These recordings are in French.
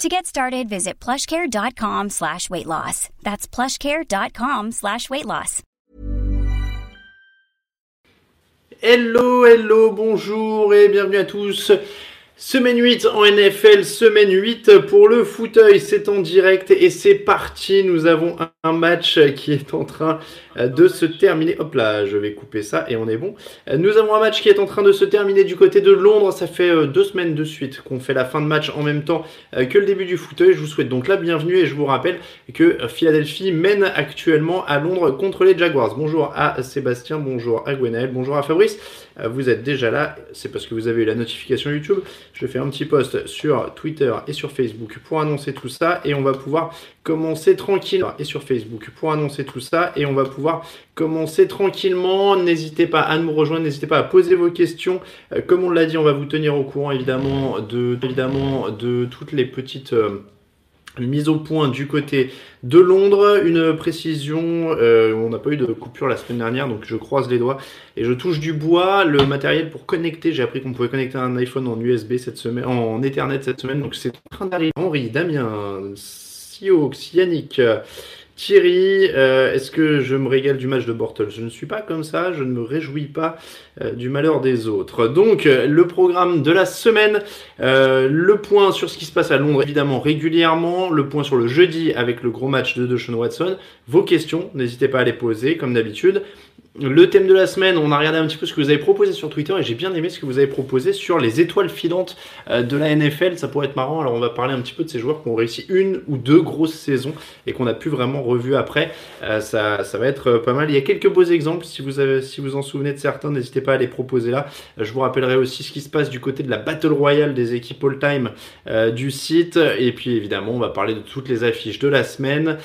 To get started, visit plushcare.com slash weight loss. That's plushcare.com slash weight loss. Hello, hello, bonjour et bienvenue à tous. Semaine 8 en NFL, semaine 8 pour le fauteuil, c'est en direct et c'est parti. Nous avons un match qui est en train de se terminer. Hop là, je vais couper ça et on est bon. Nous avons un match qui est en train de se terminer du côté de Londres. Ça fait deux semaines de suite qu'on fait la fin de match en même temps que le début du fauteuil. Je vous souhaite donc la bienvenue et je vous rappelle que Philadelphie mène actuellement à Londres contre les Jaguars. Bonjour à Sébastien, bonjour à Gwenaël, bonjour à Fabrice. Vous êtes déjà là, c'est parce que vous avez eu la notification YouTube. Je fais un petit post sur Twitter et sur Facebook pour annoncer tout ça et on va pouvoir commencer tranquille et sur Facebook pour annoncer tout ça et on va pouvoir commencer tranquillement. N'hésitez pas à nous rejoindre, n'hésitez pas à poser vos questions. Euh, comme on l'a dit, on va vous tenir au courant évidemment de, évidemment, de toutes les petites... Euh, mise au point du côté de Londres, une précision, euh, on n'a pas eu de coupure la semaine dernière, donc je croise les doigts et je touche du bois. Le matériel pour connecter, j'ai appris qu'on pouvait connecter un iPhone en USB cette semaine, en Ethernet cette semaine, donc c'est en train d'arriver. Henri, Damien, Sioux, Yannick, Thierry, euh, est-ce que je me régale du match de Bortles? Je ne suis pas comme ça, je ne me réjouis pas euh, du malheur des autres. Donc, euh, le programme de la semaine, le point sur ce qui se passe à Londres, évidemment, régulièrement, le point sur le jeudi avec le gros match de Deshaun Watson. Vos questions, n'hésitez pas à les poser, comme d'habitude. Le thème de la semaine, on a regardé un petit peu ce que vous avez proposé sur Twitter et j'ai bien aimé ce que vous avez proposé sur les étoiles filantes de la NFL. Ça pourrait être marrant. Alors on va parler un petit peu de ces joueurs qui ont réussi une ou deux grosses saisons et qu'on a pu vraiment revu après. ça, ça va être pas mal. Il y a quelques beaux exemples. Si vous, si vous en souvenez de certains, n'hésitez pas à les proposer là. Je vous rappellerai aussi ce qui se passe du côté de la Battle Royale des équipes all-time du site. Et puis évidemment, on va parler de toutes les affiches de la semaine,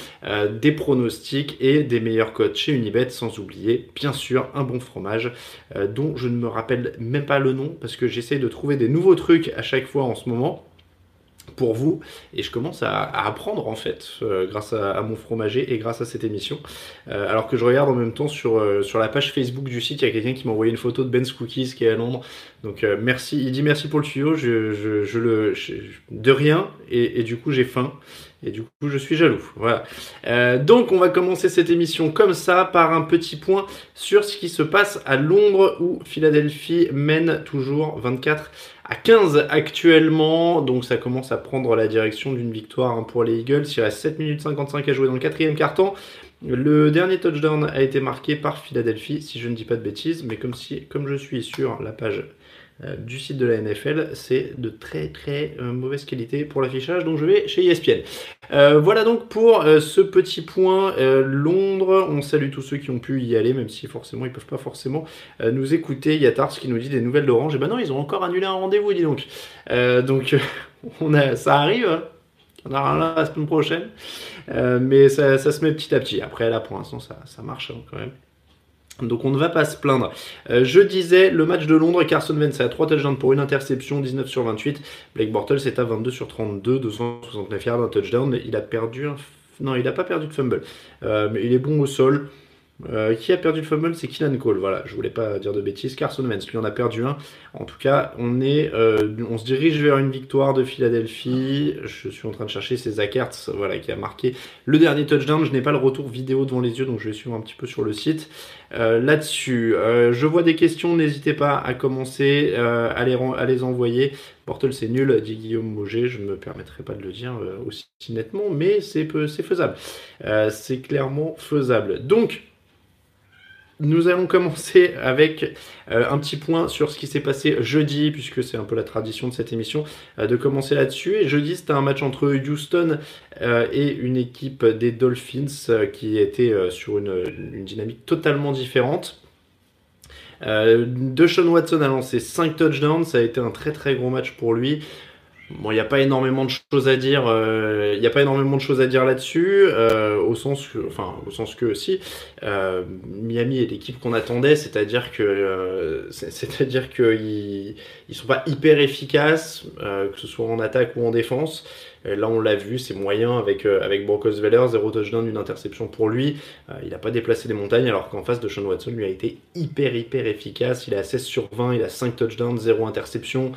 des pronostics et des meilleurs codes chez Unibet, sans oublier bien sûr un bon fromage euh, dont je ne me rappelle même pas le nom parce que j'essaye de trouver des nouveaux trucs à chaque fois en ce moment pour vous et je commence à, apprendre en fait euh, grâce à, mon fromager et grâce à cette émission. Euh, alors que je regarde en même temps sur, la page Facebook du site il y a quelqu'un qui m'a envoyé une photo de Ben's Cookies qui est à Londres. Donc merci. Il dit merci pour le tuyau. Je, le de rien et du coup j'ai faim et du coup, je suis jaloux. Voilà. Euh, donc, on va commencer cette émission comme ça par un petit point sur ce qui se passe à Londres où Philadelphie mène toujours 24 à 15 actuellement. Donc, ça commence à prendre la direction d'une victoire hein, pour les Eagles. Il reste 7 minutes 55 à jouer dans le quatrième carton. Le dernier touchdown a été marqué par Philadelphie, si je ne dis pas de bêtises, mais comme, si, comme je suis sur la page du site de la NFL, c'est de très très euh, mauvaise qualité pour l'affichage, donc je vais chez ESPN. Euh, voilà donc pour ce petit point Londres. On salue tous ceux qui ont pu y aller, même si forcément ils peuvent pas forcément nous écouter. Il y a qui nous dit des nouvelles d'Orange. Et ben non, ils ont encore annulé un rendez-vous, dis donc. donc on a, ça arrive. Hein. On aura un la semaine prochaine. mais ça, se met petit à petit. Après là pour l'instant ça, ça marche hein, quand même. Donc on ne va pas se plaindre. Euh, je disais, le match de Londres, Carson Wentz à 3 touchdowns pour une interception, 19 sur 28. Blake Bortles est à 22 sur 32, 269 yards, un touchdown. Il a perdu un... Non, il n'a pas perdu de fumble. Euh, mais il est bon au sol. Euh, qui a perdu le fumble C'est Kylan Cole. Voilà, je voulais pas dire de bêtises. Carson Wentz, lui, en a perdu un. En tout cas, on, est, euh, on se dirige vers une victoire de Philadelphie. Je suis en train de chercher ces Zach voilà, qui a marqué le dernier touchdown. Je n'ai pas le retour vidéo devant les yeux, donc je vais suivre un petit peu sur le site. Euh, là-dessus, je vois des questions. N'hésitez pas à commencer, à les, à, les, envoyer. Portal c'est nul, dit Guillaume Mauger. Je ne me permettrai pas de le dire aussi nettement, mais c'est faisable. c'est clairement faisable. Donc, Nous allons commencer avec euh, un petit point sur ce qui s'est passé jeudi, puisque c'est un peu la tradition de cette émission, euh, de commencer là-dessus. Et jeudi, c'était un match entre Houston euh, et une équipe des Dolphins qui était sur une, dynamique totalement différente. de Sean Watson a lancé 5 touchdowns, ça a été un très très gros match pour lui. Bon, il n'y a pas énormément de choses à dire. Euh, il n'y a pas énormément de choses à dire là-dessus, euh, au sens que, enfin, au sens que aussi, euh, Miami est l'équipe qu'on attendait, c'est-à-dire que, c'est-à-dire qu'ils ils sont pas hyper efficaces, que ce soit en attaque ou en défense. Euh, là, on l'a vu, c'est moyen avec, euh, avec Broncos-Veller, zéro touchdown, une interception pour lui. Euh, il n'a pas déplacé des montagnes, alors qu'en face de Sean Watson, lui a été hyper, hyper efficace. Il a 16 sur 20, il a 5 touchdowns, 0 interception.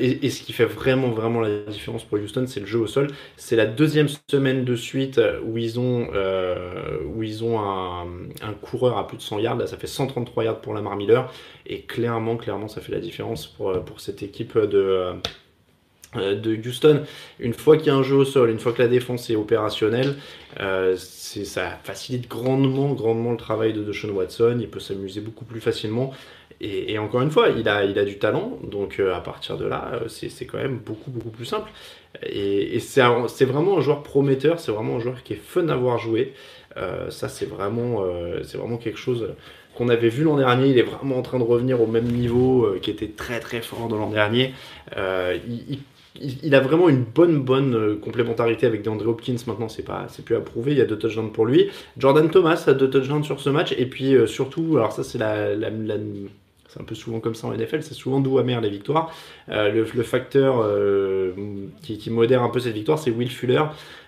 Et, ce qui fait vraiment, vraiment la différence pour Houston, c'est le jeu au sol. C'est la deuxième semaine de suite où ils ont, un, coureur à plus de 100 yards. Là, ça fait 133 yards pour Lamar Miller. Et clairement, clairement, ça fait la différence pour, cette équipe de euh, de Houston, une fois qu'il y a un jeu au sol, une fois que la défense est opérationnelle, euh, ça facilite grandement, grandement le travail de Deshaun Watson. Il peut s'amuser beaucoup plus facilement. Et, encore une fois, il a, il a du talent, donc euh, à partir de là, c'est quand même beaucoup, beaucoup plus simple. Et, c'est vraiment un joueur prometteur, c'est vraiment un joueur qui est fun à voir jouer. ça, c'est vraiment, vraiment quelque chose qu'on avait vu l'an dernier. Il est vraiment en train de revenir au même niveau qui était très, très fort dans l'an dernier. il, a vraiment une bonne bonne euh, complémentarité avec DeAndre Hopkins. Maintenant c'est pas c'est plus approuvé il y a deux touchdowns pour lui. Jordan Thomas a deux touchdowns sur ce match. Et puis euh, surtout alors ça c'est la, c'est un peu souvent comme ça en NFL, c'est souvent doux amer les victoires. Euh, le, facteur qui, qui, modère un peu cette victoire, c'est Will Fuller.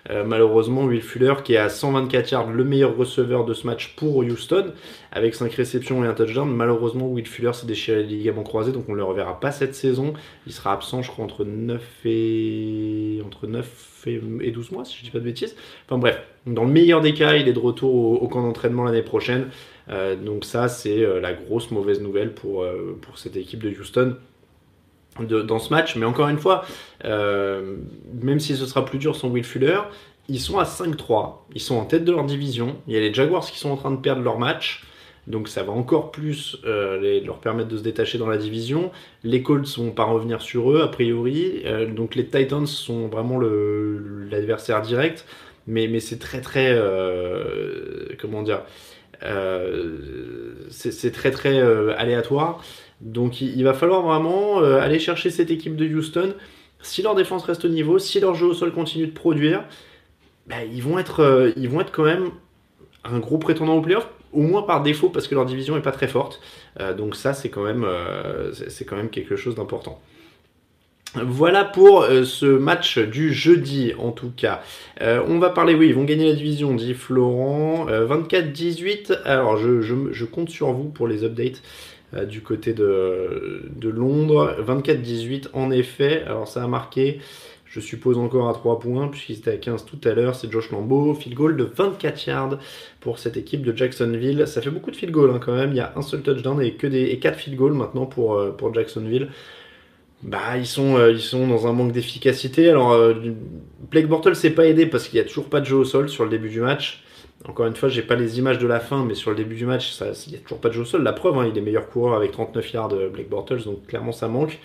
Euh, malheureusement, Will Fuller, qui est à 124 yards, le meilleur receveur de ce match pour Houston, avec 5 réceptions et un touchdown. Malheureusement, Will Fuller s'est déchiré les ligaments croisés, donc on ne le reverra pas cette saison. Il sera absent, je crois, entre 9 et, entre 9 et 12 mois, si je ne dis pas de bêtises. Enfin bref, dans le meilleur des cas, il est de retour au, camp d'entraînement l'année prochaine. Euh, donc ça, c'est euh, la grosse mauvaise nouvelle pour, pour cette équipe de Houston dans ce match. Mais encore une fois, euh, même si ce sera plus dur sans Will Fuller, ils sont à 5-3. Ils sont en tête de leur division. Il y a les Jaguars qui sont en train de perdre leur match. Donc ça va encore plus euh, leur permettre de se détacher dans la division. Les Colts vont pas revenir sur eux, a priori. Euh, donc les Titans sont vraiment l'adversaire direct. Mais, mais c'est très très... comment dire C'est très très aléatoire. Donc il, va falloir vraiment euh, aller chercher cette équipe de Houston. Si leur défense reste au niveau, si leur jeu au sol continue de produire, bah, ils, vont être, euh, ils vont être quand même un gros prétendant au playoff, au moins par défaut parce que leur division n'est pas très forte. Euh, donc ça c'est quand, c'est quand même quelque chose d'important. Voilà pour ce match du jeudi en tout cas. on va parler, oui, ils vont gagner la division, dit Florent. 24-18. Alors je, compte sur vous pour les updates euh, du côté de, Londres. 24-18 en effet. Alors ça a marqué, je suppose encore à 3 points, puisqu'il était à 15 tout à l'heure. C'est Josh Lambeau. Field goal de 24 yards pour cette équipe de Jacksonville. Ça fait beaucoup de field goal hein, quand même. Il y a un seul touchdown et que des 4 field goals maintenant euh, pour Jacksonville. Bah, ils sont, euh, ils sont dans un manque d'efficacité. Alors, Blake Bortles s'est pas aidé parce qu'il n'y a toujours pas de jeu au sol sur le début du match. Encore une fois, j'ai pas les images de la fin, mais sur le début du match, il n'y a toujours pas de jeu au sol. La preuve, hein, il est meilleur coureur avec 39 yards de Blake Bortles, donc clairement ça manque.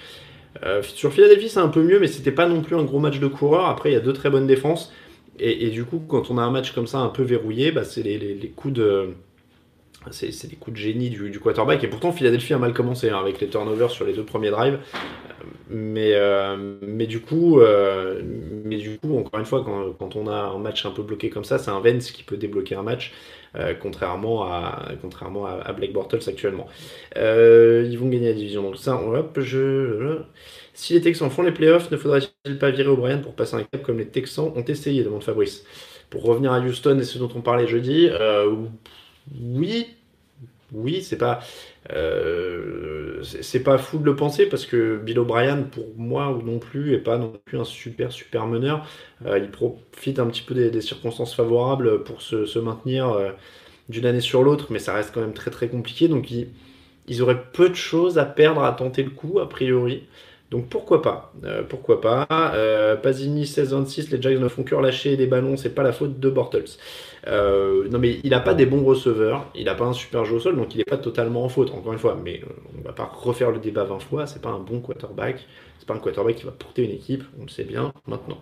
Euh, sur Philadelphie, c'est un peu mieux, mais c'était pas non plus un gros match de coureur. Après, il y a deux très bonnes défenses. Et, du coup, quand on a un match comme ça un peu verrouillé, bah, c'est les, coups de. C'est des coups de génie du, quarterback. Et pourtant, Philadelphie a mal commencé hein, avec les turnovers sur les deux premiers drives. Mais, euh, mais, du coup, euh, mais du coup, encore une fois, quand, on a un match un peu bloqué comme ça, c'est un Vence qui peut débloquer un match, euh, contrairement, à, contrairement à, Blake Bortles actuellement. ils vont gagner la division. Donc ça, hop, je... Si les Texans font les playoffs, ne faudrait-il pas virer O'Brien pour passer un cap comme les Texans ont essayé demande Fabrice. Pour revenir à Houston et ce dont on parlait jeudi, oui, c'est pas. Euh, c'est pas fou de le penser parce que Bill O'Brien, pour moi non plus, est pas non plus un super super meneur. Euh, il profite un petit peu des, circonstances favorables pour se, maintenir euh, d'une année sur l'autre, mais ça reste quand même très très compliqué. Donc ils, auraient peu de choses à perdre à tenter le coup, a priori. Donc pourquoi pas? Pourquoi pas? Pasini 16-26, les Jags ne font que relâcher des ballons, c'est pas la faute de Bortles. Non mais il n'a pas des bons receveurs, il n'a pas un super jeu au sol, donc il n'est pas totalement en faute, encore une fois. Mais on va pas refaire le débat 20 fois, c'est pas un bon quarterback pas un quarterback qui va porter une équipe, on le sait bien maintenant.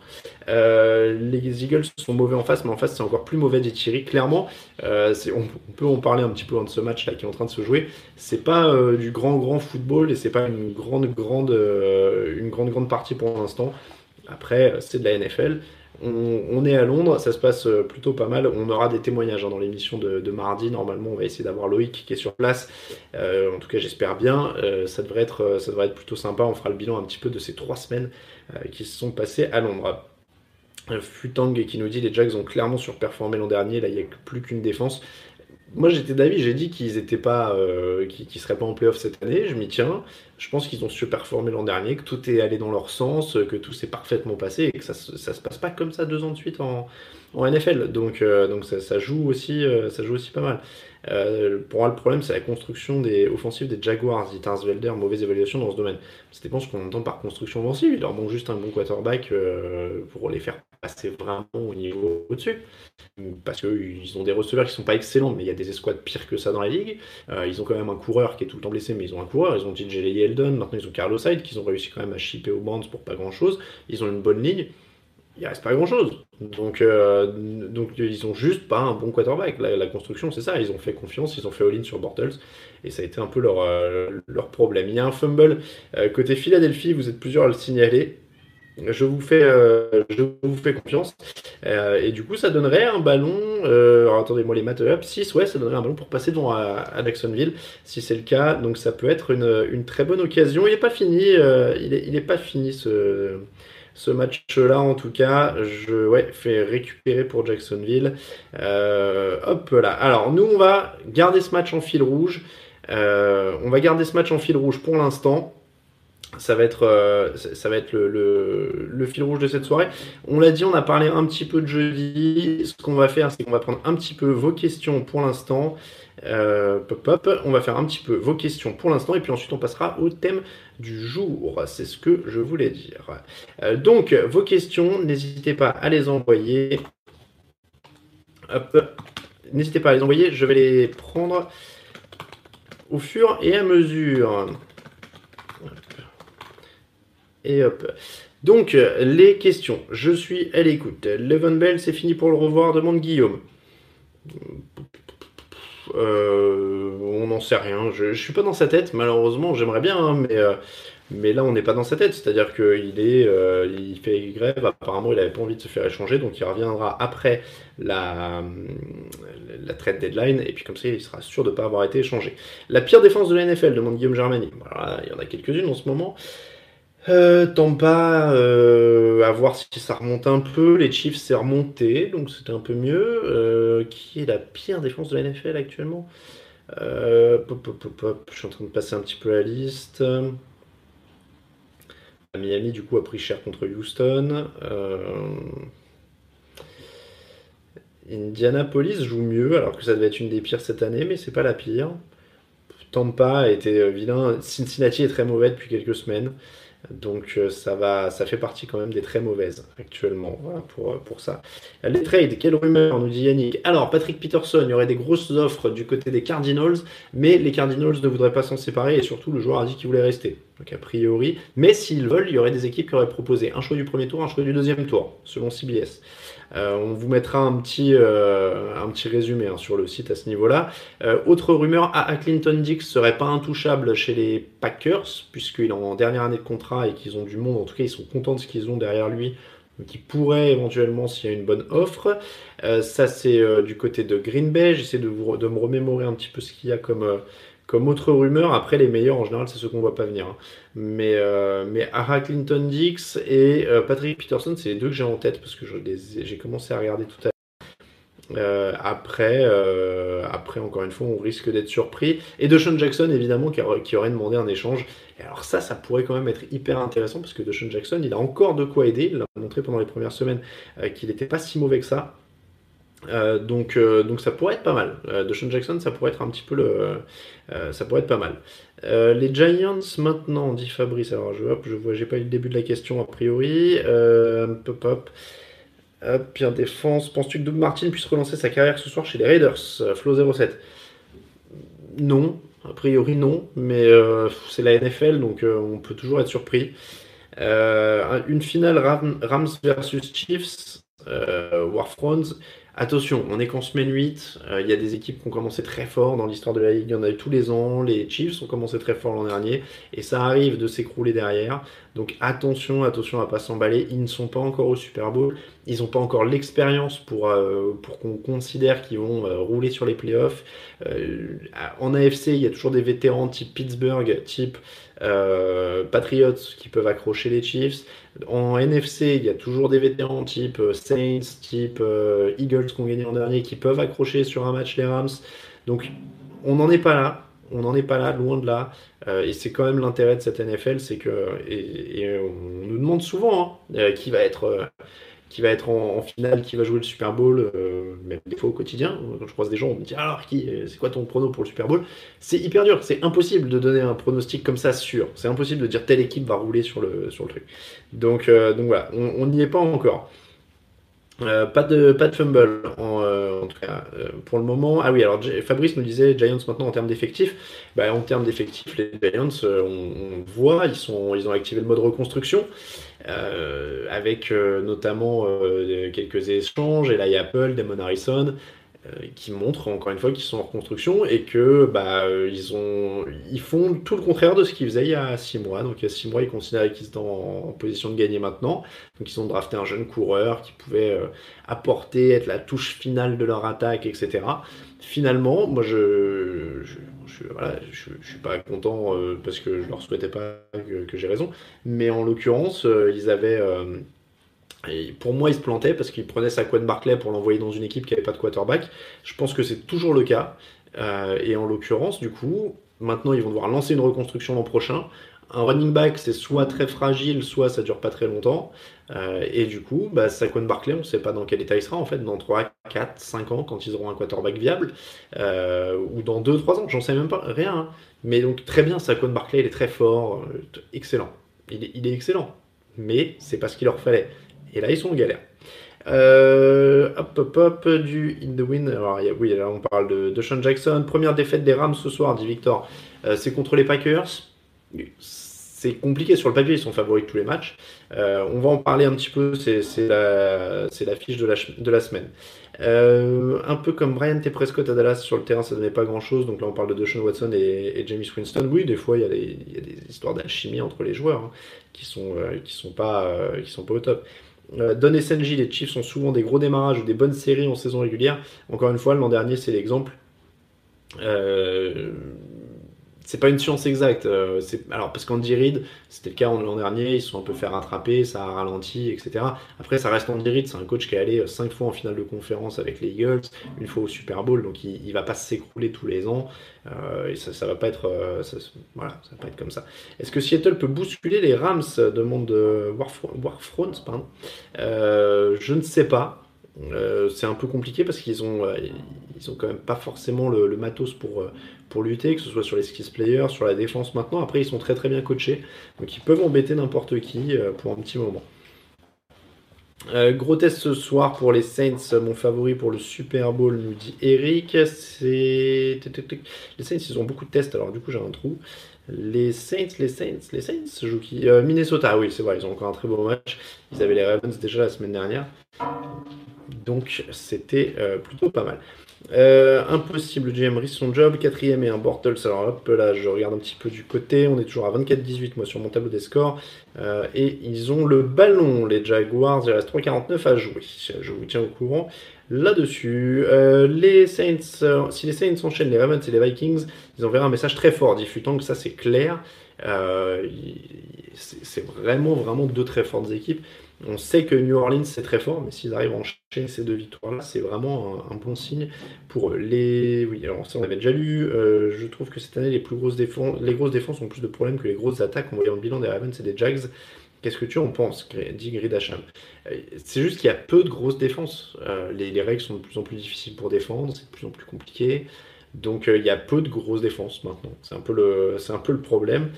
Euh, les Eagles sont mauvais en face, mais en face c'est encore plus mauvais des Thierry. Clairement, euh, on, peut en parler un petit peu de ce match là qui est en train de se jouer. C'est pas euh, du grand grand football et c'est pas une grande grande une grande grande partie pour l'instant. Après, c'est de la NFL. On, est à Londres, ça se passe euh, plutôt pas mal. On aura des témoignages hein, dans l'émission de, mardi. Normalement, on va essayer d'avoir Loïc qui est sur place. Euh, en tout cas, j'espère bien. Euh, ça, devrait être, plutôt sympa. On fera le bilan un petit peu de ces trois semaines qui se sont passées à Londres. Futang qui nous dit les Jacks ont clairement surperformé l'an dernier. Là, il n'y a plus qu'une défense. Moi, j'étais d'avis, j'ai dit qu'ils étaient pas, euh, qu'ils, seraient pas en playoff cette année. Je m'y tiens. Je pense qu'ils ont performé l'an dernier, que tout est allé dans leur sens, que tout s'est parfaitement passé et que ça, ça se passe pas comme ça deux ans de suite en, en NFL. Donc, euh, donc ça, joue aussi, euh, ça joue aussi pas mal. pour moi, le problème, c'est la construction des offensives des Jaguars. Dit Velder, mauvaise évaluation dans ce domaine. Ça dépend ce qu'on entend par construction offensive. Il leur manque juste un bon quarterback pour les faire passer vraiment au niveau au-dessus. Parce qu'ils ont des receveurs qui sont pas excellents, mais il y a des escouades pires que ça dans la ligue. Euh, ils ont quand même un coureur qui est tout le temps blessé, mais ils ont un coureur. Ils ont DJ Eldon, maintenant ils ont Carlos Hyde, qu'ils ont réussi quand même à shipper aux bandes pour pas grand-chose. Ils ont une bonne ligne. Il reste pas grand-chose. Donc, euh, donc ils ont juste pas un bon quarterback. La, construction, c'est ça. Ils ont fait confiance, ils ont fait all-in sur Bortles. Et ça a été un peu leur, euh, leur problème. Il y a un fumble côté Philadelphie, vous êtes plusieurs à le signaler je vous fais, euh, je vous fais confiance. Euh, et du coup, ça donnerait un ballon. Euh, attendez-moi les maths up. 6, ouais, ça donnerait un ballon pour passer devant à, Jacksonville, si c'est le cas. Donc, ça peut être une, très bonne occasion. Il n'est pas fini. il, est, il est pas fini ce, ce match-là, en tout cas. Je ouais, fais récupérer pour Jacksonville. hop là. Alors, nous, on va garder ce match en fil rouge. on va garder ce match en fil rouge pour l'instant ça va être, euh, ça va être le, fil rouge de cette soirée. On l'a dit, on a parlé un petit peu de jeudi. Ce qu'on va faire, c'est qu'on va prendre un petit peu vos questions pour l'instant. Euh, pop, On va faire un petit peu vos questions pour l'instant et puis ensuite on passera au thème du jour. C'est ce que je voulais dire. Euh, donc, vos questions, n'hésitez pas à les envoyer. N'hésitez pas à les envoyer. Je vais les prendre au fur et à mesure. Et hop. Donc, les questions. Je suis à l'écoute. Leven Bell, c'est fini pour le revoir, demande Guillaume. Euh, on n'en sait rien. Je, ne suis pas dans sa tête, malheureusement. J'aimerais bien, hein, mais, euh, mais là, on n'est pas dans sa tête. C'est-à-dire qu'il est, euh, fait grève. Apparemment, il n'avait pas envie de se faire échanger, donc il reviendra après la, la trade deadline. Et puis, comme ça, il sera sûr de ne pas avoir été échangé. La pire défense de la NFL, demande Guillaume Germani. Voilà, il y en a quelques-unes en ce moment. Euh, Tampa, euh, à voir si ça remonte un peu. Les Chiefs, c'est remonté, donc c'était un peu mieux. Euh, qui est la pire défense de la NFL actuellement? Je suis en train de passer un petit peu la liste. Miami, du coup, a pris cher contre Houston. Indianapolis joue mieux, alors que ça devait être une des pires cette année, mais c'est pas la pire. Tampa a été vilain. Cincinnati est très mauvais depuis quelques semaines. Donc euh, ça va, ça fait partie quand même des très mauvaises actuellement. Voilà pour, euh, pour ça. Les trades, quelle rumeur nous dit Yannick. Alors Patrick Peterson, il y aurait des grosses offres du côté des Cardinals, mais les Cardinals ne voudraient pas s'en séparer et surtout le joueur a dit qu'il voulait rester. Donc a priori, mais s'ils veulent, il y aurait des équipes qui auraient proposé un choix du premier tour, un choix du deuxième tour, selon CBS. Euh, on vous mettra un petit, euh, résumé hein, sur le site à ce niveau-là. Euh, autre rumeur, A.A. Clinton Dix serait pas intouchable chez les Packers, puisqu'il est en dernière année de contrat et qu'ils ont du monde. En tout cas, ils sont contents de ce qu'ils ont derrière lui qui pourrait éventuellement s'il y a une bonne offre. ça c'est du côté de Green Bay. J'essaie de, de me remémorer un petit peu ce qu'il y a comme, comme autre rumeur, après les meilleurs en général, c'est ceux qu'on voit pas venir. Hein. Mais, euh, mais Ara Clinton Dix et euh, Patrick Peterson, c'est les deux que j'ai en tête parce que j'ai commencé à regarder tout à l'heure. Euh, après, après, encore une fois, on risque d'être surpris. Et de Jackson, évidemment, qui, qui, aurait demandé un échange. Et alors ça, ça pourrait quand même être hyper intéressant parce que de Sean Jackson, il a encore de quoi aider. Il l'a montré pendant les premières semaines qu'il n'était pas si mauvais que ça. Euh, donc, euh, donc ça pourrait être pas mal. Euh, de Sean Jackson, ça pourrait être un petit peu le, ça pourrait être pas mal. les Giants maintenant, dit Fabrice. Alors je, hop, je vois, j'ai pas eu le début de la question a priori. pop, pop. Hop, bien défense. Penses-tu que Doug Martin puisse relancer sa carrière ce soir chez les Raiders Flo 07. Non, a priori non, mais c'est la NFL, donc on peut toujours être surpris. une finale Rams versus Chiefs, Warfront, Attention, on est qu'en semaine 8, euh, il y a des équipes qui ont commencé très fort dans l'histoire de la Ligue, il y en a eu tous les ans, les Chiefs ont commencé très fort l'an dernier, et ça arrive de s'écrouler derrière. Donc attention, attention à pas s'emballer, ils ne sont pas encore au Super Bowl, ils n'ont pas encore l'expérience pour, euh, pour qu'on considère qu'ils vont euh, rouler sur les playoffs. en AFC, il y a toujours des vétérans type Pittsburgh, type Patriots qui peuvent accrocher les Chiefs. En NFC, il y a toujours des vétérans type euh, Saints, type euh, Eagles qui ont gagné en dernier, qui peuvent accrocher sur un match les Rams. Donc, on n'en est pas là. On n'en est pas là, loin de là. Euh, et c'est quand même l'intérêt de cette NFL, c'est que, et, on nous demande souvent hein, qui va être qui va être en, finale, qui va jouer le Super Bowl, euh, même des fois au quotidien. Quand je croise des gens, on me dit alors qui, c'est quoi ton prono pour le Super Bowl? C'est hyper dur, c'est impossible de donner un pronostic comme ça sûr. C'est impossible de dire telle équipe va rouler sur le, sur le truc. Donc, euh, donc voilà, on n'y est pas encore. Euh, pas, de, pas de fumble en, en tout cas pour le moment. Ah oui, alors Fabrice nous disait Giants maintenant en termes d'effectifs. Bah, en termes d'effectifs, les Giants, on, voit, ils, sont, ils ont activé le mode reconstruction. Euh, avec euh, notamment euh, quelques échanges. Et là, Apple, Damon Harrison, qui montrent encore une fois qu'ils sont en reconstruction et que bah, ils, ont, ils font tout le contraire de ce qu'ils faisaient il y a 6 mois. Donc il y a 6 mois, ils considéraient qu'ils étaient en, position de gagner maintenant. Donc ils ont drafté un jeune coureur qui pouvait apporter, être la touche finale de leur attaque, etc. Finalement, moi je, je je, voilà, je, suis pas content euh, parce que je leur souhaitais pas que, j'ai raison. Mais en l'occurrence, euh, ils avaient. Euh, pour moi, ils se plantaient parce qu'ils prenaient Saquon Barclay pour l'envoyer dans une équipe qui n'avait pas de quarterback. Je pense que c'est toujours le cas. et en l'occurrence, du coup, maintenant, ils vont devoir lancer une reconstruction l'an prochain. Un running back, c'est soit très fragile, soit ça dure pas très longtemps. Euh, et du coup, bah, Saquon Barclay, on ne sait pas dans quel état il sera en fait dans 3, 4, 5 ans quand ils auront un quarterback viable, euh, ou dans 2, 3 ans, j'en sais même pas, rien. Hein. Mais donc très bien, Saquon Barclay, il est très fort, euh, excellent. Il est, il est, excellent, mais c'est parce qu'il leur fallait. Et là, ils sont en galère. hop, hop, hop, du In the Win. Alors, oui, là, on parle de, de Jackson. Première défaite des Rams ce soir, dit Victor. c'est contre les Packers c'est compliqué sur le papier, ils sont favoris de tous les matchs. Euh, on va en parler un petit peu, c'est la, la, fiche de la, de la semaine. Euh, un peu comme Brian T. Prescott à Dallas, sur le terrain ça donnait pas grand chose, donc là on parle de Deshaun Watson et, et James Winston. Oui, des fois il y, y a des histoires d'alchimie entre les joueurs hein, qui, sont, euh, qui, sont pas, qui sont pas au top. Don SNJ, les Chiefs ont souvent des gros démarrages ou des bonnes séries en saison régulière. Encore une fois, l'an dernier c'est l'exemple. Euh, c'est pas une science exacte. Euh, alors, parce qu'Andy Reid, c'était le cas l'an dernier, ils se sont un peu fait rattraper, ça a ralenti, etc. Après, ça reste Andy Reid, c'est un coach qui est allé 5 euh, fois en finale de conférence avec les Eagles, une fois au Super Bowl, donc il, il va pas s'écrouler tous les ans. Euh, et ça, ça va pas être, voilà, pas comme ça. Est-ce que Seattle peut bousculer les Rams demande Warfront, pardon. je ne sais pas. C'est un peu compliqué parce qu'ils ont, ont quand même pas forcément le, matos pour, pour lutter, que ce soit sur les skills players, sur la défense maintenant. Après, ils sont très très bien coachés, donc ils peuvent embêter n'importe qui euh, pour un petit moment. Euh, gros test ce soir pour les Saints, mon favori pour le Super Bowl, nous dit Eric. Les Saints, ils ont beaucoup de tests, alors du coup j'ai un trou. Les Saints, les Saints, les Saints jouent qui? Euh, Minnesota, oui, c'est vrai, ils ont encore un très beau match. Ils avaient les Ravens déjà la semaine dernière. Donc c'était plutôt pas mal. Euh, impossible, GM risque son job, quatrième et un Bortles. Alors hop, là je regarde un petit peu du côté, on est toujours à 24-18 moi sur mon tableau des scores. Euh, et ils ont le ballon, les Jaguars, il reste 3,49 à jouer. Je vous tiens au courant là-dessus. Euh, si les Saints enchaînent les Ravens et les Vikings, ils enverront un message très fort diffutant que ça c'est clair. c'est vraiment, vraiment deux très fortes équipes. On sait que New Orleans c'est très fort, mais s'ils arrivent à enchaîner ces deux victoires-là, c'est vraiment un, bon signe pour les. Oui, alors ça on avait déjà lu. Euh, je trouve que cette année les plus grosses défenses, les grosses défenses ont plus de problèmes que les grosses attaques. On voit le bilan des Ravens et des Jags. Qu'est-ce que tu en penses dit Grid Hacham. Euh, c'est juste qu'il y a peu de grosses défenses. Euh, les, règles sont de plus en plus difficiles pour défendre, c'est de plus en plus compliqué. Donc il y a peu de grosses défenses maintenant. C'est un peu le, c'est un peu le problème.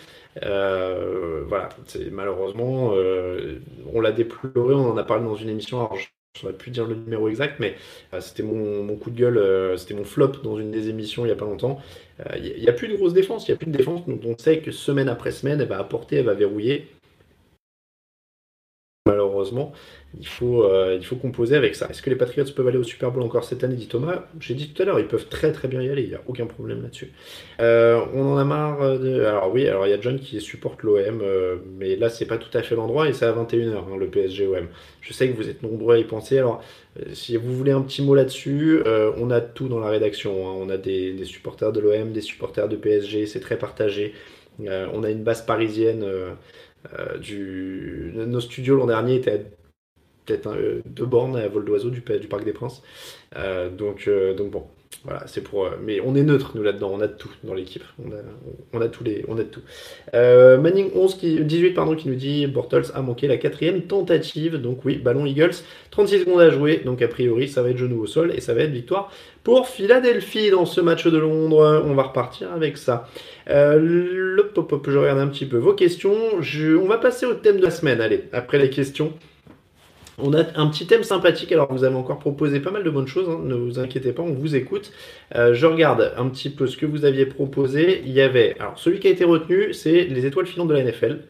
Euh, voilà, c'est malheureusement, euh, on l'a déploré, on en a parlé dans une émission. Alors, je saurais plus dire le numéro exact, mais c'était mon, coup de gueule, c'était mon flop dans une des émissions il n'y a pas longtemps. Il n'y a, plus de grosse défense, il n'y a plus de défense dont on sait que semaine après semaine, elle va apporter, elle va verrouiller malheureusement, il faut, euh, il faut composer avec ça. Est-ce que les Patriots peuvent aller au Super Bowl encore cette année, dit Thomas J'ai dit tout à l'heure, ils peuvent très très bien y aller, il n'y a aucun problème là-dessus. Euh, on en a marre de... Alors oui, alors il y a John qui supporte l'OM, euh, mais là c'est pas tout à fait l'endroit et c'est à 21h, hein, le PSG-OM. Je sais que vous êtes nombreux à y penser, alors si vous voulez un petit mot là-dessus, on a tout dans la rédaction. Hein. On a des, supporters de l'OM, des supporters de PSG, c'est très partagé. on a une base parisienne du... Nos studios l'an dernier étaient peut-être euh, deux bornes à vol d'oiseau du, Parc des Princes. Euh, donc bon, voilà, c'est pour. mais on est neutre nous là-dedans, on a de tout dans l'équipe, on a, tous les, on a de tout. Manning 11 qui, 18 pardon, qui nous dit Bortles a manqué la quatrième tentative, donc oui, ballon Eagles, 36 secondes à jouer, donc a priori ça va être genou au sol et ça va être victoire pour Philadelphie dans ce match de Londres. On va repartir avec ça. Euh, le pop-up, je regarde un petit peu vos questions. on va passer au thème de la semaine. Allez, après les questions. On a un petit thème sympathique, alors vous avez encore proposé pas mal de bonnes choses, hein. ne vous inquiétez pas, on vous écoute. Euh, je regarde un petit peu ce que vous aviez proposé. Il y avait, alors celui qui a été retenu, c'est les étoiles filantes de la NFL.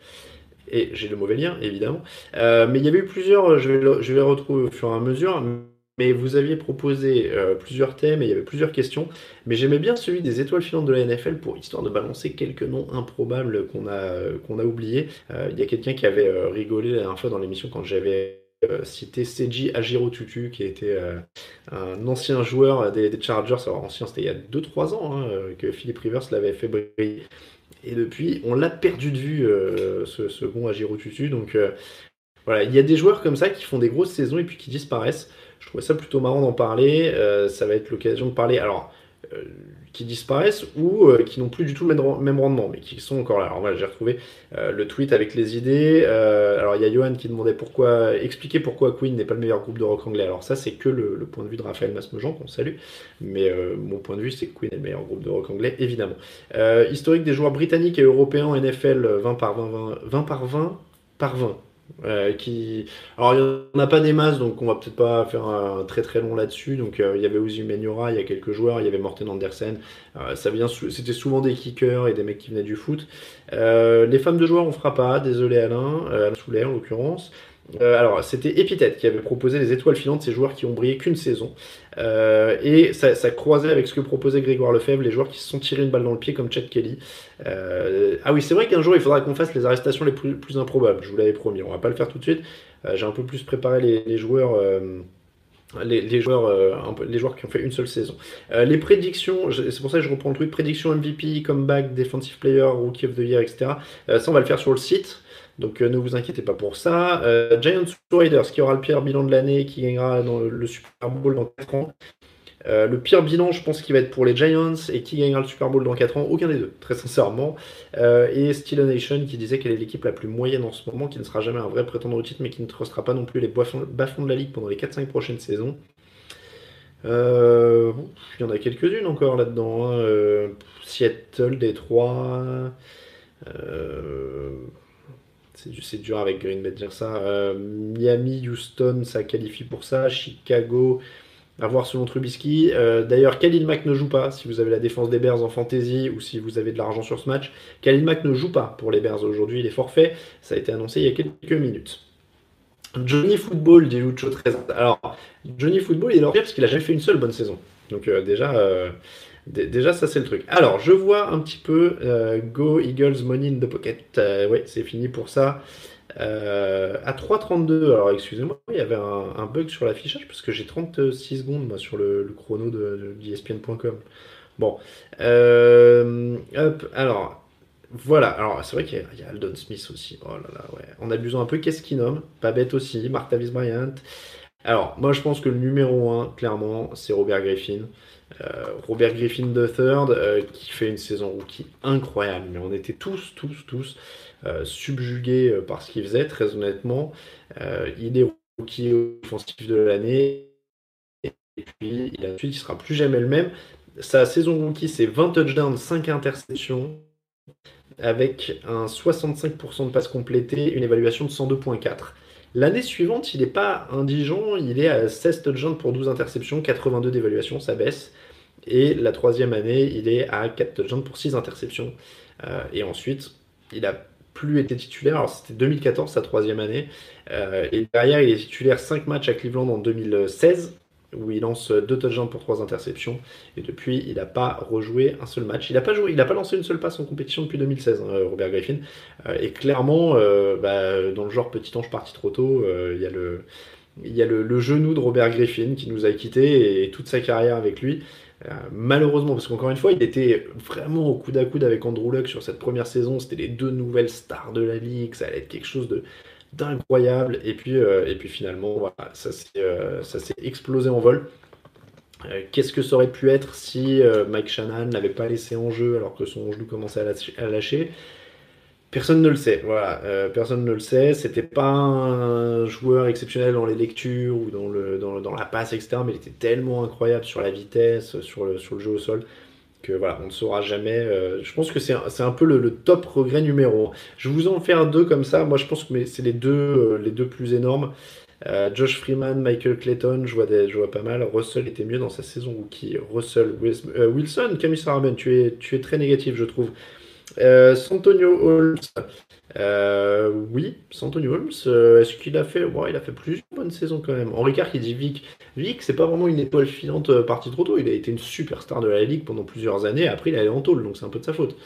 Et j'ai le mauvais lien, évidemment. Euh, mais il y avait eu plusieurs, je vais, je vais les retrouver au fur et à mesure. Mais vous aviez proposé euh, plusieurs thèmes et il y avait plusieurs questions. Mais j'aimais bien celui des étoiles filantes de la NFL pour histoire de balancer quelques noms improbables qu'on a, qu'on a oubliés. Euh, il y a quelqu'un qui avait euh, rigolé la dernière fois dans l'émission quand j'avais cité Seiji Ajiro Tutu, qui était un ancien joueur des, Chargers. Alors, ancien, c'était il y a 2-3 ans hein, que Philippe Rivers l'avait fait briller. Et depuis, on l'a perdu de vue, ce, ce, bon Ajiro Tutu. Donc, voilà, il y a des joueurs comme ça qui font des grosses saisons et puis qui disparaissent. Je trouvais ça plutôt marrant d'en parler. Euh, ça va être l'occasion de parler. Alors, euh, qui disparaissent ou euh, qui n'ont plus du tout le même rendement, mais qui sont encore là. Alors voilà, j'ai retrouvé le tweet avec les idées. alors il y a Johan qui demandait pourquoi, expliquer pourquoi Queen n'est pas le meilleur groupe de rock anglais. Alors ça, c'est que le, point de vue de Raphaël Masmejean qu'on salue, mais mon point de vue, c'est que Queen est le meilleur groupe de rock anglais, évidemment. historique des joueurs britanniques et européens en NFL 20 par 20, 20, 20 par 20 par 20. Euh. Alors, il n'y en a pas des masses, donc on va peut-être pas faire un très très long là-dessus. Donc, euh, il y avait Uzi Menyora, il y a quelques joueurs, il y avait Morten Andersen. Euh, vient, c'était souvent des kickers et des mecs qui venaient du foot. les femmes de joueurs, on fera pas, désolé Alain, Alain Soulet en l'occurrence. Euh, alors, c'était Epithète qui avait proposé les étoiles filantes, ces joueurs qui ont brillé qu'une saison. Euh, et ça, croisait avec ce que proposait Grégoire Lefebvre, les joueurs qui se sont tirés une balle dans le pied comme Chad Kelly. Euh, ah oui, c'est vrai qu'un jour, il faudra qu'on fasse les arrestations les plus, improbables. Je vous l'avais promis. On va pas le faire tout de suite. J'ai un peu plus préparé les, joueurs. Les, joueurs, les joueurs qui ont fait une seule saison. les prédictions, c'est pour ça que je reprends le truc, prédictions MVP, comeback, defensive player, rookie of the year, etc. ça, on va le faire sur le site. Donc euh, ne vous inquiétez pas pour ça. Euh, Giants Raiders, qui aura le pire bilan de l'année, qui gagnera le Super Bowl dans 4 ans. Euh, le pire bilan, je pense qu'il va être pour les Giants et qui gagnera le Super Bowl dans 4 ans Aucun des deux, très sincèrement. et Steel Nation qui disait qu'elle est l'équipe la plus moyenne en ce moment, qui ne sera jamais un vrai prétendant au titre, mais qui ne trustera pas non plus les bas-fonds de la ligue pendant les 4-5 prochaines saisons. il y en a quelques-unes encore là-dedans. Hein. Seattle, Détroit. C'est dur avec Green Bay de dire ça. Euh, Miami, Houston, ça qualifie pour ça. Chicago, à voir selon Trubisky. Euh, d'ailleurs, Khalil Mack ne joue pas si vous avez la défense des Bears en fantasy ou si vous avez de l'argent sur ce match. Khalil Mack ne joue pas pour les Bears aujourd'hui, il est forfait. Ça a été annoncé il y a quelques minutes. Johnny Football, dit Lucho 13. Alors, Johnny Football, il est leur pire parce qu'il a jamais fait une seule bonne saison. Donc, euh, déjà. Déjà, ça c'est le truc. Alors, je vois un petit peu euh, Go Eagles Money in the Pocket. Euh, c'est fini pour ça. Euh, à 3.32, alors excusez-moi, il y avait un, bug sur l'affichage parce que j'ai 36 secondes moi, sur le, chrono de, d'ESPN.com. Bon, hop, alors voilà, alors c'est vrai qu'il y, a Aldon Smith aussi. Oh là là, ouais. En abusant un peu, qu'est-ce qu'il nomme? Pas bête aussi, Mark Davis Bryant. Alors, moi je pense que le numéro 1, clairement, c'est Robert Griffin. Euh, Robert Griffin III euh, qui fait une saison rookie incroyable, mais on était tous, tous, tous euh, subjugués par ce qu'il faisait, très honnêtement. il est rookie offensif de l'année, et puis il, ensuite, il sera plus jamais le même. Sa saison rookie, c'est 20 touchdowns, 5 interceptions, avec un 65% de passes complétées, une évaluation de 102.4. L'année suivante, il n'est pas indigent, il est à 16 touchdowns pour 12 interceptions, 82 d'évaluation, ça baisse. Et la troisième année, il est à 4 touchdowns pour 6 interceptions. Euh, et ensuite, il a plus été titulaire. Alors c'était 2014, sa troisième année. Euh, et derrière, il est titulaire 5 matchs à Cleveland en 2016 où il lance deux touchdowns pour trois interceptions. Et depuis, il n'a pas rejoué un seul match. Il n'a pas lancé une seule passe en compétition depuis 2016, hein, Robert Griffin. Euh, et clairement, euh, bah, dans le genre petit ange parti trop tôt, euh, il y a le il y a le, genou de Robert Griffin qui nous a quittés et, toute sa carrière avec lui. malheureusement, parce qu'encore une fois, il était vraiment au coude à coude avec Andrew Luck sur cette première saison. C'était les deux nouvelles stars de la ligue. Ça allait être quelque chose de, d'incroyable. Et puis, euh, et puis finalement, voilà, euh, ça s'est explosé en vol. Euh, qu'est-ce que ça aurait pu être si Mike Shannon n'avait pas laissé en jeu alors que son genou commençait à lâcher, Personne ne le sait, voilà, personne ne le sait. C'était pas un joueur exceptionnel dans les lectures ou dans, le, dans, la passe, etc. Mais il était tellement incroyable sur la vitesse, sur sur le jeu au sol que voilà, on ne saura jamais. Euh, je pense que c'est un, peu le, top regret numéro Je vous en faire deux comme ça. Moi, je pense que c'est les deux, euh, les deux plus énormes. Euh, Josh Freeman, Michael Clayton, je vois, je vois pas mal. Russell était mieux dans sa saison rookie. Russell Wilson, Camille Saraben, tu es, tu es très négatif, je trouve. Santonio Holmes, euh, oui, Antonio Holmes, euh, est-ce qu'il a fait Il a fait plusieurs bonnes saisons quand même. Henri Carr qui dit Vic. Vic, c'est pas vraiment une étoile filante euh, partie trop tôt. Il a été une superstar de la Ligue pendant plusieurs années. Après, il est allé en tôle, donc c'est un peu de sa faute.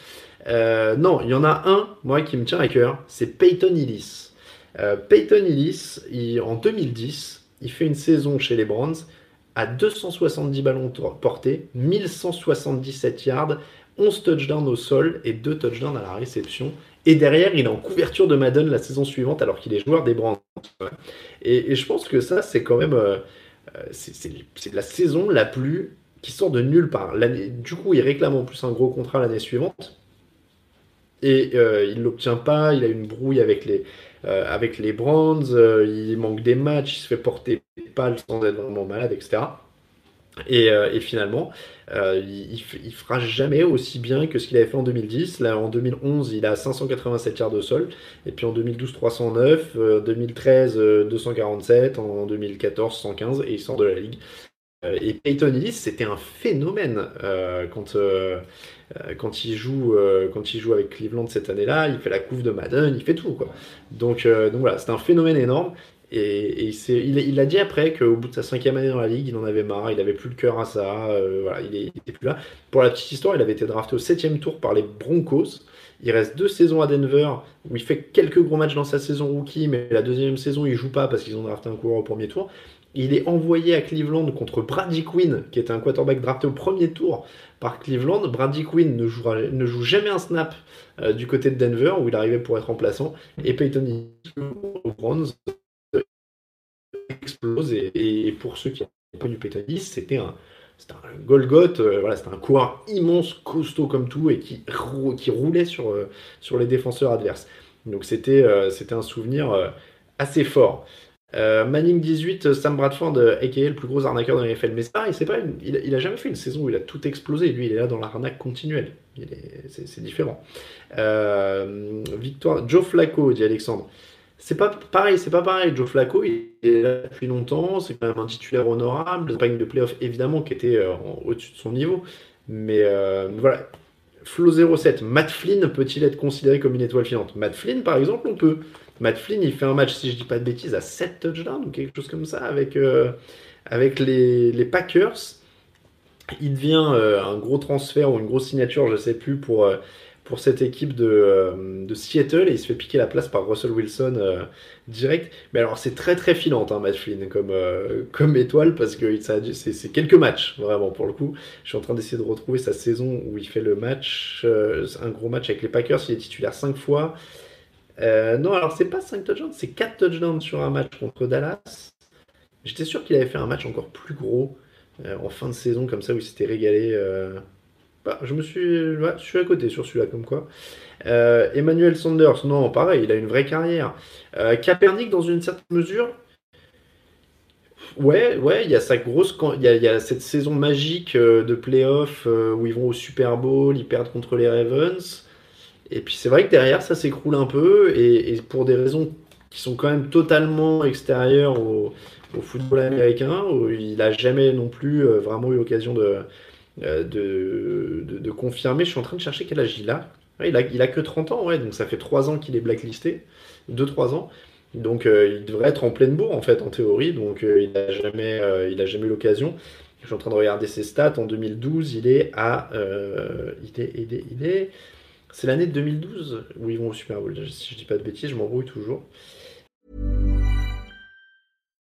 non, il y en a un, moi, qui me tient à cœur. C'est Peyton Illis. Peyton Illis, en 2010, il fait une saison chez les Browns à 270 ballons portés, 1177 yards, 11 touchdowns au sol et 2 touchdowns à la réception. Et derrière, il est en couverture de Madden la saison suivante alors qu'il est joueur des Brands. Et, je pense que ça, c'est quand même. Euh, euh, c'est la saison la plus. qui sort de nulle part. Du coup, il réclame en plus un gros contrat l'année suivante. Et euh, il ne l'obtient pas. Il a une brouille avec les, avec les il manque des matchs. Il se fait porter pâle sans être vraiment malade, etc. Euh, et, finalement, euh, il, il, fera jamais aussi bien que ce qu'il avait fait en 2010. Là, en 2011, il a 587 yards de sol. Et puis en 2012, 309. 2013, 247. En 2014, 115. Et il sort de la ligue. Euh, et Peyton Ellis, c'était un phénomène quand, quand, il joue, quand il joue avec Cleveland cette année-là. Il fait la couve de Madden, il fait tout. Donc, donc voilà, c'est un phénomène énorme. Et, il, a dit après qu'au bout de sa cinquième année dans la ligue, il en avait marre, il avait plus le cœur à ça, euh, voilà, il n'était plus là. Pour la petite histoire, il avait été drafté au septième tour par les Broncos. Il reste deux saisons à Denver où il fait quelques gros matchs dans sa saison rookie, mais la deuxième saison, il joue pas parce qu'ils ont drafté un coureur au premier tour. Il est envoyé à Cleveland contre Brady Quinn, qui est un quarterback drafté au premier tour par Cleveland. Brady Quinn ne, joue jamais un snap euh, du côté de Denver, où il arrivait pour être remplaçant. Et Peyton au Browns explose. Et, pour ceux qui n'ont pas du Pétadis, c'était un, c'était un Golgoth, euh, voilà, c'était un coureur immense, costaud comme tout, et qui, qui roulait sur, euh, sur les défenseurs adverses. Donc c'était, euh, un souvenir assez fort. Manning 18, Sam Bradford, aka le plus gros arnaqueur de la NFL. Mais pareil, pas il, il, a jamais fait une saison où il a tout explosé. Lui, il est là dans l'arnaque continuelle. c'est, c'est différent. victoire, Joe Flacco, dit Alexandre. C'est pas pareil, c'est pas pareil. Joe Flacco, il est là depuis longtemps, c'est quand même un titulaire honorable. Une de playoff évidemment qui était euh, au-dessus de son niveau. Mais euh, voilà. Flo 07, Matt Flynn peut-il être considéré comme une étoile filante? Matt Flynn, par exemple, on peut. Matt Flynn, il fait un match, si je dis pas de bêtises, à 7 touchdowns ou quelque chose comme ça avec, euh, avec les, Packers. Il devient un gros transfert ou une grosse signature, je sais plus, pour pour cette équipe de, de, Seattle et il se fait piquer la place par Russell Wilson euh, direct. Mais alors c'est très très filante hein, Matt Flynn comme, euh, comme étoile parce que c'est quelques matchs vraiment pour le coup. Je suis en train d'essayer de retrouver sa saison où il fait le match, euh, un gros match avec les Packers, il est titulaire 5 fois. non alors c'est pas 5 touchdowns, c'est 4 touchdowns sur un match contre Dallas. J'étais sûr qu'il avait fait un match encore plus gros en fin de saison comme ça où il s'était régalé. Bah, je me suis, je suis à côté sur celui-là, comme quoi. Euh, Emmanuel Sanders, non, pareil, il a une vraie carrière. Euh, dans une certaine mesure, ouais, ouais, il y a sa grosse, il y a, cette saison magique euh, de playoff où ils vont au Super Bowl, ils perdent contre les Ravens. Et puis c'est vrai que derrière, ça s'écroule un peu, et, pour des raisons qui sont quand même totalement extérieurs au, football américain, où il n'a jamais non plus vraiment eu l'occasion de, de, confirmer. Je suis en train de chercher quel âge il a. il a. Il a que 30 ans, ouais, donc ça fait 3 ans qu'il est blacklisté. 2-3 ans. Donc il devrait être en pleine bourre en fait en théorie, donc il n'a jamais, jamais eu l'occasion. Je suis en train de regarder ses stats. En 2012, il est à. Euh. Il est, il est c'est l'année de 2012 où ils vont au Super Bowl. Si je dis pas de bêtises, je m'embrouille toujours.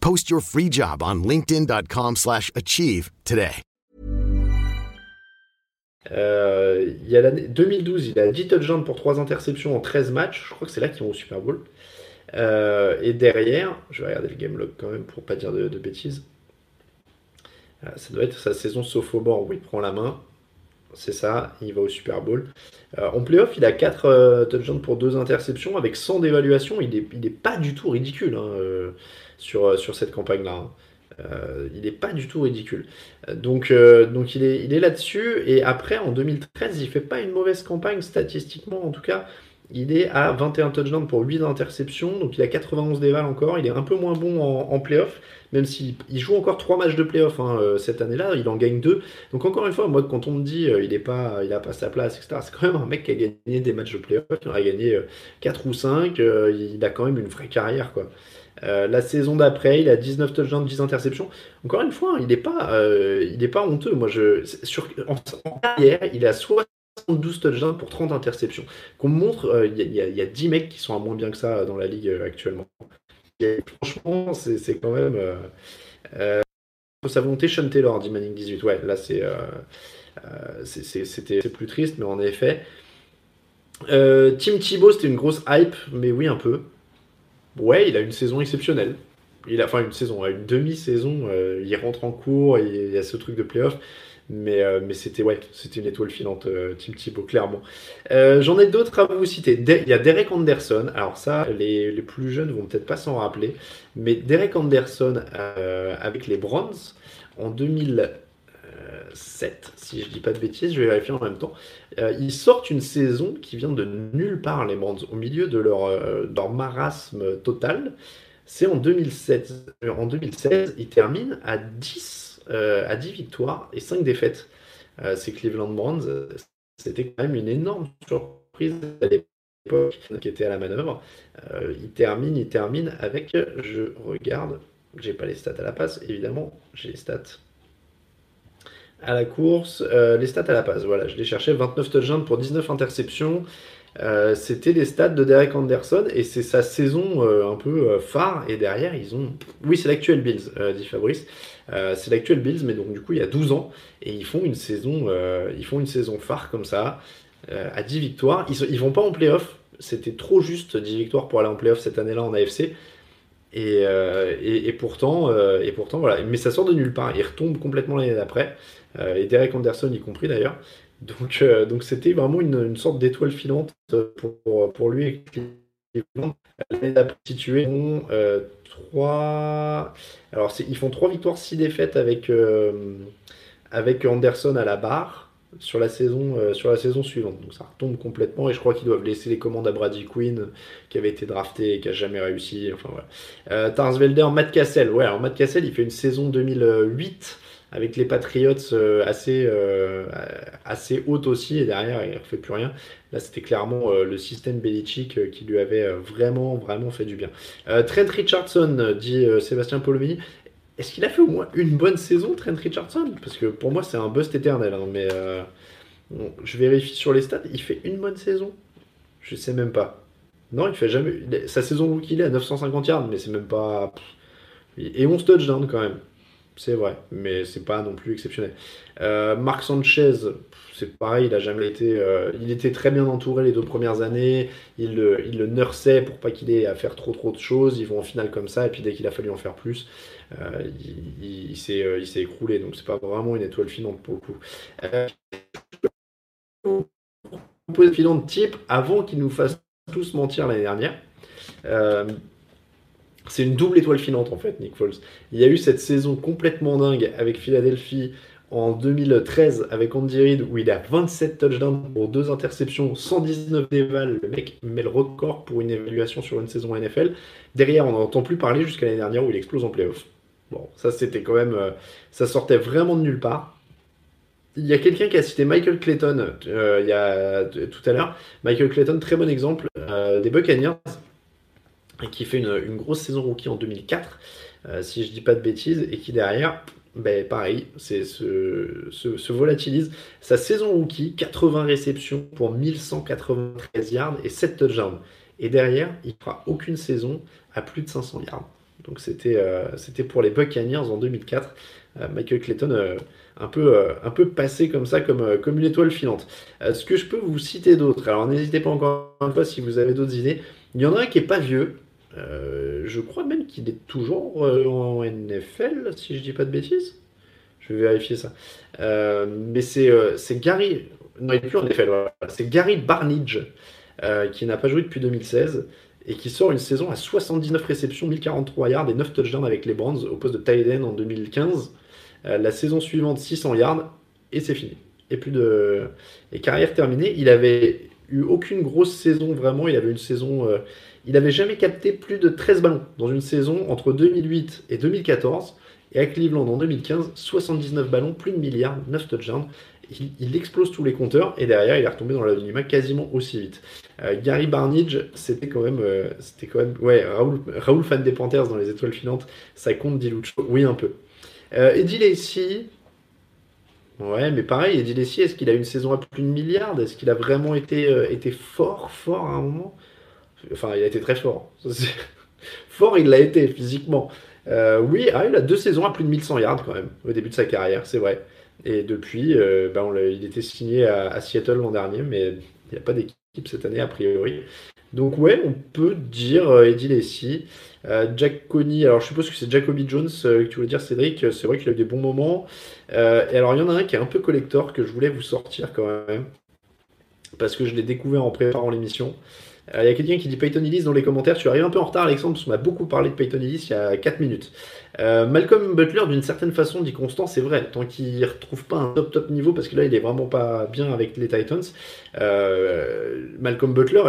Post your free job on linkedin.com/achieve today. Euh, il y a l'année 2012, il a 10 touchdowns pour 3 interceptions en 13 matchs. Je crois que c'est là qu'ils vont au Super Bowl. Euh, et derrière, je vais regarder le game log quand même pour pas dire de, bêtises. Euh, ça doit être sa saison sophomore où il prend la main. C'est ça, il va au Super Bowl. En playoff, il a 4 euh, touchdowns pour 2 interceptions avec 100 d'évaluation. Il n'est pas du tout ridicule hein, sur, sur cette campagne-là. Hein. il n'est pas du tout ridicule. Donc, donc il est, il est là-dessus. Et après, en 2013, il fait pas une mauvaise campagne statistiquement, en tout cas. Il est à 21 touchdowns pour 8 interceptions, donc il a 91 déval encore. Il est un peu moins bon en, en playoff, même s'il joue encore 3 matchs de playoff hein, euh, cette année-là, il en gagne 2. Donc encore une fois, moi, quand on me dit euh, n'a pas, il a pas sa place, etc., c'est quand même un mec qui a gagné des matchs de playoff, il en a gagné 4 euh, ou 5, il a quand même une vraie carrière. quoi. La saison d'après, il a 19 touchdowns, 10 interceptions. Encore une fois, il n'est pas, il pas honteux. Moi, je, en, carrière, il a 60 12 touchdowns pour 30 interceptions. Qu'on montre, euh, il y, a 10 mecs qui sont à moins bien que ça dans la ligue euh, actuellement. franchement, c'est quand même. Euh, sa volonté, Sean Taylor, dit Manning 18. Ouais, là, c'est plus triste, mais en effet. Tim Thibault, c'était une grosse hype, mais oui, un peu. Ouais, il a une saison exceptionnelle. Il a, enfin, une saison, une demi-saison. il rentre en cours, il y a ce truc de playoff. Mais, euh, mais c'était ouais, c'était une étoile filante, euh, Tim Thibault, clairement. Euh, j'en ai d'autres à vous citer. il y a Derek Anderson. Alors ça, les, les plus jeunes vont peut-être pas s'en rappeler. Mais Derek Anderson avec les Browns en 2007, si je dis pas de bêtises, je vais vérifier en même temps. ils sortent une saison qui vient de nulle part, les Browns, au milieu de leur, leur marasme total. C'est en 2016. En 2016, ils terminent à 10 euh, à 10 victoires et 5 défaites. Euh, ces Cleveland Browns, c'était quand même une énorme surprise à l'époque qui était à la manœuvre. Euh, il termine, il termine avec, je regarde, j'ai pas les stats à la passe, évidemment, j'ai les stats à la course, les stats à la passe, voilà, je les cherchais, 29 touchdowns pour 19 interceptions, euh, c'était les stats de Derek Anderson et c'est sa saison euh, un peu euh, phare. Et derrière, ils ont. Oui, c'est l'actuel Bills, dit Fabrice. c'est l'actuel Bills, mais donc du coup, il y a 12 ans. Et ils font une saison, ils font une saison phare comme ça, à 10 victoires. Ils, ils vont pas en playoff. C'était trop juste 10 victoires pour aller en playoff cette année-là en AFC. Et, et, pourtant, et pourtant, voilà. Mais ça sort de nulle part. Ils retombent complètement l'année d'après. Et Derek Anderson y compris d'ailleurs. Donc, euh, donc c'était vraiment une, sorte d'étoile filante pour, pour lui. L'année d'après, euh, trois... Alors, ils font trois victoires, six défaites avec, euh, avec Anderson à la barre sur la saison, euh, sur la saison suivante. Donc ça retombe complètement et je crois qu'ils doivent laisser les commandes à Brady Quinn qui avait été drafté et qui a jamais réussi. Enfin voilà. Tarsvelder, Matt Cassel. Ouais, alors Matt Cassel, il fait une saison 2008 avec les Patriots euh, assez, euh, assez haute aussi, et derrière, il ne refait plus rien. Là, c'était clairement euh, le système Belichick qui lui avait vraiment, vraiment fait du bien. Trent Richardson, dit Sébastien Polomini. Est-ce qu'il a fait au moins une bonne saison, Trent Richardson? Parce que pour moi, c'est un bust éternel. Hein, mais je vérifie sur les stats. Il fait une bonne saison? Je sais même pas. Non, il fait jamais. Sa saison où il est à 950 yards, mais c'est même pas. Et 11 touchdowns quand même c'est vrai, mais c'est pas non plus exceptionnel. Euh, Marc Sanchez, c'est pareil, il a jamais été. Euh, il était très bien entouré les deux premières années. Il le, nurseait pour pas qu'il ait à faire trop trop de choses. Ils vont en finale comme ça, et puis dès qu'il a fallu en faire plus, euh, il, il, s'est, il s'est écroulé. Donc c'est pas vraiment une étoile filante pour le coup. Une filante type avant qu'il nous fasse tous mentir l'année dernière. Euh, c'est une double étoile filante en fait, Nick Foles. Il y a eu cette saison complètement dingue avec Philadelphie en 2013 avec Andy Reid où il a 27 touchdowns pour deux interceptions, 119 déval. Le mec met le record pour une évaluation sur une saison NFL. Derrière, on n'en entend plus parler jusqu'à l'année dernière où il explose en playoff. Bon, ça c'était quand même. Euh, ça sortait vraiment de nulle part. Il y a quelqu'un qui a cité Michael Clayton euh, a, tout à l'heure. Michael Clayton, très bon exemple euh, des Buccaneers qui fait une, grosse saison rookie en 2004, euh, si je dis pas de bêtises, et qui derrière, ben, pareil, se, se, se, volatilise. Sa saison rookie, 80 réceptions pour 1193 yards et 7 touchdowns. Et derrière, il fera aucune saison à plus de 500 yards. Donc c'était euh, c'était pour les Buccaneers en 2004. Euh, Michael Clayton un peu un peu passé comme ça comme comme une étoile filante. ce que je peux vous citer d'autres. Alors n'hésitez pas encore une fois si vous avez d'autres idées. Il y en a un qui est pas vieux, euh, je crois même qu'il est toujours euh, en NFL, si je dis pas de bêtises. Je vais vérifier ça. Euh, mais c'est Gary. Non, il n'est plus en NFL. C'est Gary Barnidge qui n'a pas joué depuis 2016 et qui sort une saison à 79 réceptions, 1043 yards et 9 touchdowns avec les Browns au poste de tight en 2015. la saison suivante, 600 yards et c'est fini. Et plus de et carrière terminée. Il avait eu aucune grosse saison vraiment. Il avait une saison il n'avait jamais capté plus de 13 ballons dans une saison entre 2008 et 2014. Et à Cleveland en 2015, 79 ballons, plus de milliards, 9 touchdowns. Il, explose tous les compteurs et derrière il est retombé dans l'anonymat quasiment aussi vite. Euh, Gary Barnidge, c'était quand même, euh, c'était quand même, ouais, Raoul, Raoul, fan des Panthers dans les étoiles filantes, ça compte Dilucho, oui un peu. Euh, Eddie Lacy, ouais, mais pareil, Eddie Lacy, est-ce qu'il a une saison à plus de milliards? Est-ce qu'il a vraiment été, euh, été fort, fort à un moment? Enfin, il a été très fort. fort, il l'a été physiquement. Euh, oui, ah, il a deux saisons à plus de 1100 yards quand même au début de sa carrière, c'est vrai. Et depuis, euh, ben, on il était signé à, Seattle l'an dernier, mais il n'y a pas d'équipe cette année a priori. Donc ouais, on peut dire euh, Eddie Lacy, euh, Jack Coney. Alors je suppose que c'est Jacoby Jones que tu voulais dire, Cédric. C'est vrai qu'il a eu des bons moments. Et alors il y en a un qui est un peu collector que je voulais vous sortir quand même parce que je l'ai découvert en préparant l'émission. Il euh, y a quelqu'un qui dit Peyton Ellis dans les commentaires. Tu arrives un peu en retard, Alexandre, parce qu'on m'a beaucoup parlé de Peyton Ellis il y a 4 minutes. Euh, Malcolm Butler, d'une certaine façon, dit Constant, c'est vrai, tant qu'il ne retrouve pas un top top niveau, parce que là, il est vraiment pas bien avec les Titans. Euh, Malcolm Butler,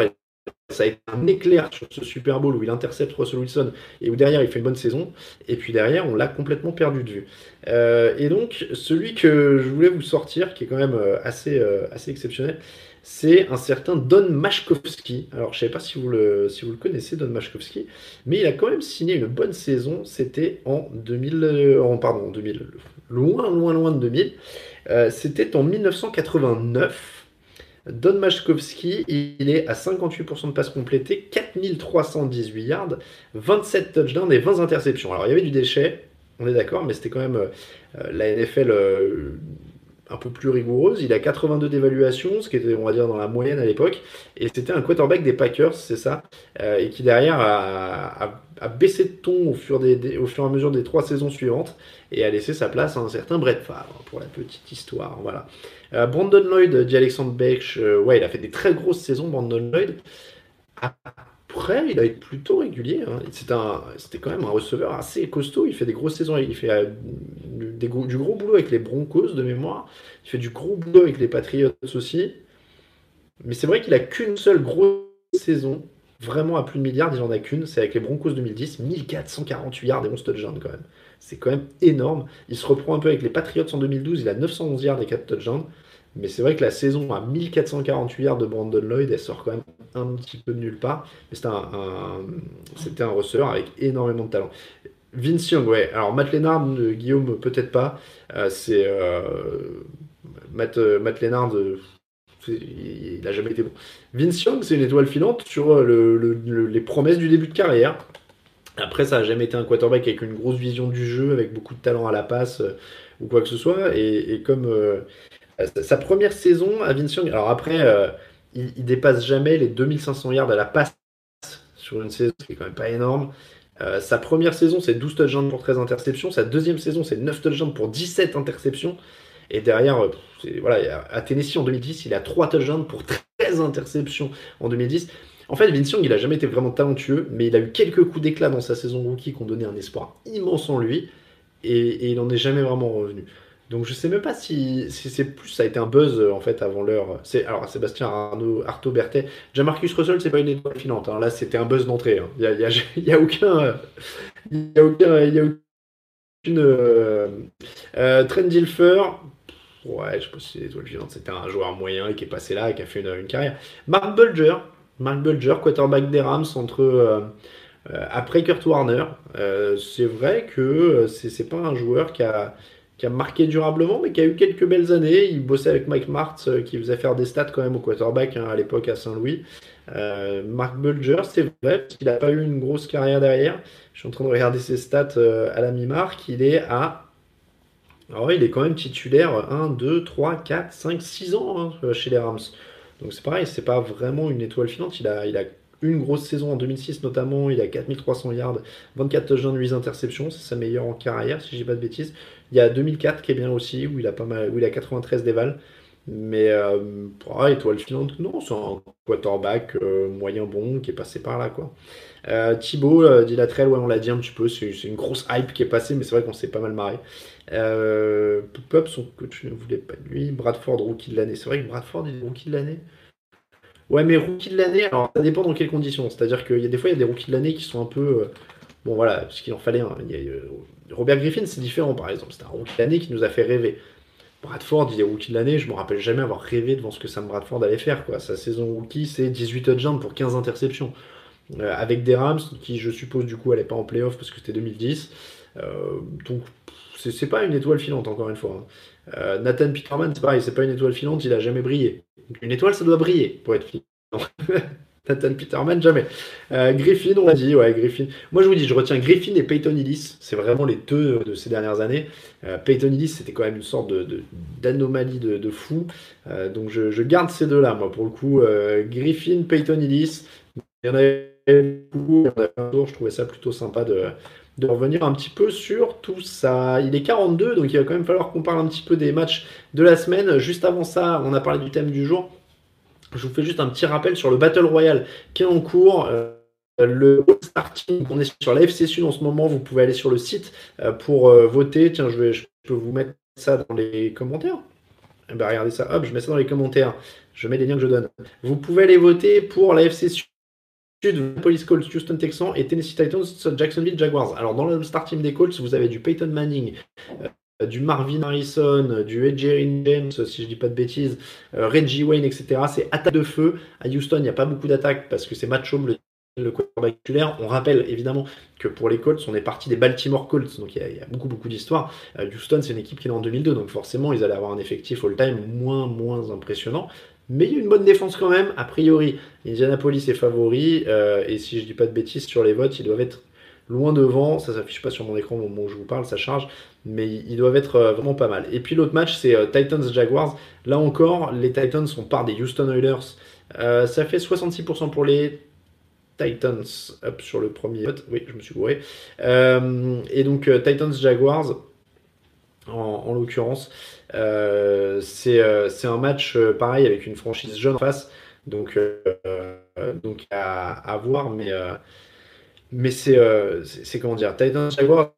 ça a été un éclair sur ce Super Bowl où il intercepte Russell Wilson et où derrière il fait une bonne saison. Et puis derrière, on l'a complètement perdu de vue. Et donc, celui que je voulais vous sortir, qui est quand même assez, assez exceptionnel, c'est un certain Don Mashkovski. Alors, je ne sais pas si vous, le, connaissez, Don Mashkovski, mais il a quand même signé une bonne saison. C'était en 2000, euh, en, pardon, 2000, loin, loin, loin de 2000. Euh, C'était en 1989. Don Mashkovski, il est à 58% de passes complétées, 4318 yards, 27 touchdowns et 20 interceptions. Alors, il y avait du déchet, on est d'accord, mais c'était quand même euh, la NFL un peu plus rigoureuse. Il a 82 d'évaluation, ce qui était, on va dire, dans la moyenne à l'époque. Et c'était un quarterback des Packers, c'est ça, euh, et qui derrière a, baissé de ton au fur, et à mesure des trois saisons suivantes et a laissé sa place à un certain Brett Favre, pour la petite histoire. Voilà. Euh, Brandon Lloyd, dit Alexandre Beck, euh, ouais, il a fait des très grosses saisons, Brandon Lloyd. Après, il a été plutôt régulier. Hein. C'était quand même un receveur assez costaud. Il fait des grosses saisons. Il fait euh, du gros boulot avec les Broncos de mémoire. Il fait du gros boulot avec les Patriots aussi. Mais c'est vrai qu'il a qu'une seule grosse saison, vraiment à plus de milliards. Il en a qu'une. C'est avec les Broncos 2010. 1448 yards et 11 touchdowns quand même. C'est quand même énorme. Il se reprend un peu avec les Patriots en 2012. Il a 911 yards et 4 touchdowns. Mais c'est vrai que la saison à 1448 yards de Brandon Lloyd, elle sort quand même un petit peu de nulle part. Mais c'était un, c'était un receveur avec énormément de talent. Vince Young, ouais. Alors Matt Lennard, Guillaume, peut-être pas. Euh, c'est euh, Matt, Lennard, il n'a jamais été bon. Vince Young, c'est une étoile filante sur le, le, le, les promesses du début de carrière. Après, ça n'a jamais été un quarterback avec une grosse vision du jeu, avec beaucoup de talent à la passe euh, ou quoi que ce soit. Et, comme euh, sa première saison à Vince Young, alors après, il, il, dépasse jamais les 2500 yards à la passe sur une saison, ce qui est quand même pas énorme. sa première saison, c'est 12 touchdowns pour 13 interceptions. Sa deuxième saison, c'est 9 touchdowns pour 17 interceptions. Et derrière, voilà, à Tennessee en 2010, il a 3 touchdowns pour 13 interceptions en 2010. En fait, Vince il a jamais été vraiment talentueux, mais il a eu quelques coups d'éclat dans sa saison rookie qui ont donné un espoir immense en lui, et, il n'en est jamais vraiment revenu. Donc je sais même pas si, c'est plus ça a été un buzz en fait avant l'heure. C'est alors Sébastien Arnaud, Artaud Berthet, Jamarcus Russell c'est pas une étoile filante. Hein. Là c'était un buzz d'entrée. Hein. Il y, a, aucun, il y a aucun, il aucune euh, euh, Trent. Ouais, je sais pas si c'est une étoile filante. C'était un joueur moyen qui est passé là qui a fait une, carrière. Mark Bulger, Mark Bulger, quarterback des Rams entre euh, euh, après Kurt Warner. Euh, c'est vrai que c'est pas un joueur qui a, qui a marqué durablement, mais qui a eu quelques belles années. Il bossait avec Mike Martz, qui faisait faire des stats quand même au quarterback hein, à l'époque à Saint-Louis. Mark Bulger, c'est vrai, parce qu'il n'a pas eu une grosse carrière derrière. Je suis en train de regarder ses stats à la mi-marque. Il est à. Alors, il est quand même titulaire 1, 2, 3, 4, 5, 6 ans hein, chez les Rams. Donc c'est pareil, c'est pas vraiment une étoile filante. Il a, il a une grosse saison en 2006 notamment, il a 4300 yards, 24 touchdowns, 8 interceptions, c'est sa meilleure en carrière si j'ai pas de bêtises. Il y a 2004 qui est bien aussi, où il a pas mal, où il a 93 déval. Mais euh, ah, étoile filante, non, c'est un quarterback euh, moyen bon qui est passé par là quoi. Euh, Thibaut, euh, ouais, on l'a dit un petit peu, c'est une grosse hype qui est passée, mais c'est vrai qu'on s'est pas mal marré. Euh, Pop, son coach ne voulait pas de lui. Bradford, rookie de l'année. C'est vrai que Bradford, est rookie de l'année. Ouais, mais rookie de l'année, alors ça dépend dans quelles conditions. C'est-à-dire qu'il y a des fois, il y a des rookies de l'année qui sont un peu. Euh, bon, voilà, parce qu'il en fallait un. Euh, Robert Griffin, c'est différent, par exemple. C'est un rookie de l'année qui nous a fait rêver. Bradford, il est rookie de l'année. Je me rappelle jamais avoir rêvé devant ce que Sam Bradford allait faire. Quoi. Sa saison rookie, c'est 18 touchdowns pour 15 interceptions. avec des Rams, qui je suppose du coup n'allaient pas en playoff parce que c'était 2010. donc c'est pas une étoile filante, encore une fois. Hein. Euh, Nathan Peterman, c'est pareil, c'est pas une étoile filante, il a jamais brillé. Une étoile, ça doit briller pour être filant. Nathan Peterman, jamais. Euh, Griffin, on l'a dit, ouais, Griffin. Moi, je vous dis, je retiens Griffin et Peyton Illis. C'est vraiment les deux de ces dernières années. Euh, Peyton Illis, c'était quand même une sorte d'anomalie de, de, fou. donc, je, garde ces deux-là, moi, pour le coup. Griffin, Peyton Illis. Il y en avait beaucoup. je trouvais ça plutôt sympa de, de revenir un petit peu sur tout ça. Il est 42, donc il va quand même falloir qu'on parle un petit peu des matchs de la semaine. Juste avant ça, on a parlé du thème du jour. Je vous fais juste un petit rappel sur le Battle Royale qui est en cours. Euh, le starting, on est sur la FC Sud en ce moment. Vous pouvez aller sur le site euh, pour euh, voter. Tiens, je, vais, je peux vous mettre ça dans les commentaires. Eh ben, regardez ça, hop, je mets ça dans les commentaires. Je mets les liens que je donne. Vous pouvez aller voter pour la FC Sud Police Colts, Houston Texans et Tennessee Titans, Jacksonville Jaguars. Alors dans le start team des Colts, vous avez du Peyton Manning, euh, du Marvin Harrison, du Edgerrin James, si je dis pas de bêtises, euh, Reggie Wayne, etc. C'est attaque de feu. À Houston, il n'y a pas beaucoup d'attaques parce que c'est Matt le le quarterback. On rappelle évidemment que pour les Colts, on est parti des Baltimore Colts, donc il y a, beaucoup beaucoup d'histoires. Euh, Houston, c'est une équipe qui est en 2002, donc forcément ils allaient avoir un effectif all-time moins moins impressionnant. Mais il y a une bonne défense quand même. A priori, Indianapolis est favori. Euh, et si je dis pas de bêtises sur les votes, ils doivent être loin devant. Ça s'affiche pas sur mon écran au moment où je vous parle, ça charge. Mais ils doivent être euh, vraiment pas mal. Et puis l'autre match, c'est euh, Titans-Jaguars. Là encore, les Titans sont par des Houston Oilers. ça fait 66% pour les Titans. Hop, sur le premier vote. Oui, je me suis gouré. et donc Titans-Jaguars, en l'occurrence. Euh, euh, c'est un match euh, pareil avec une franchise jeune en face, donc, donc à, voir, mais, mais c'est comment dire, Titans Jaguars,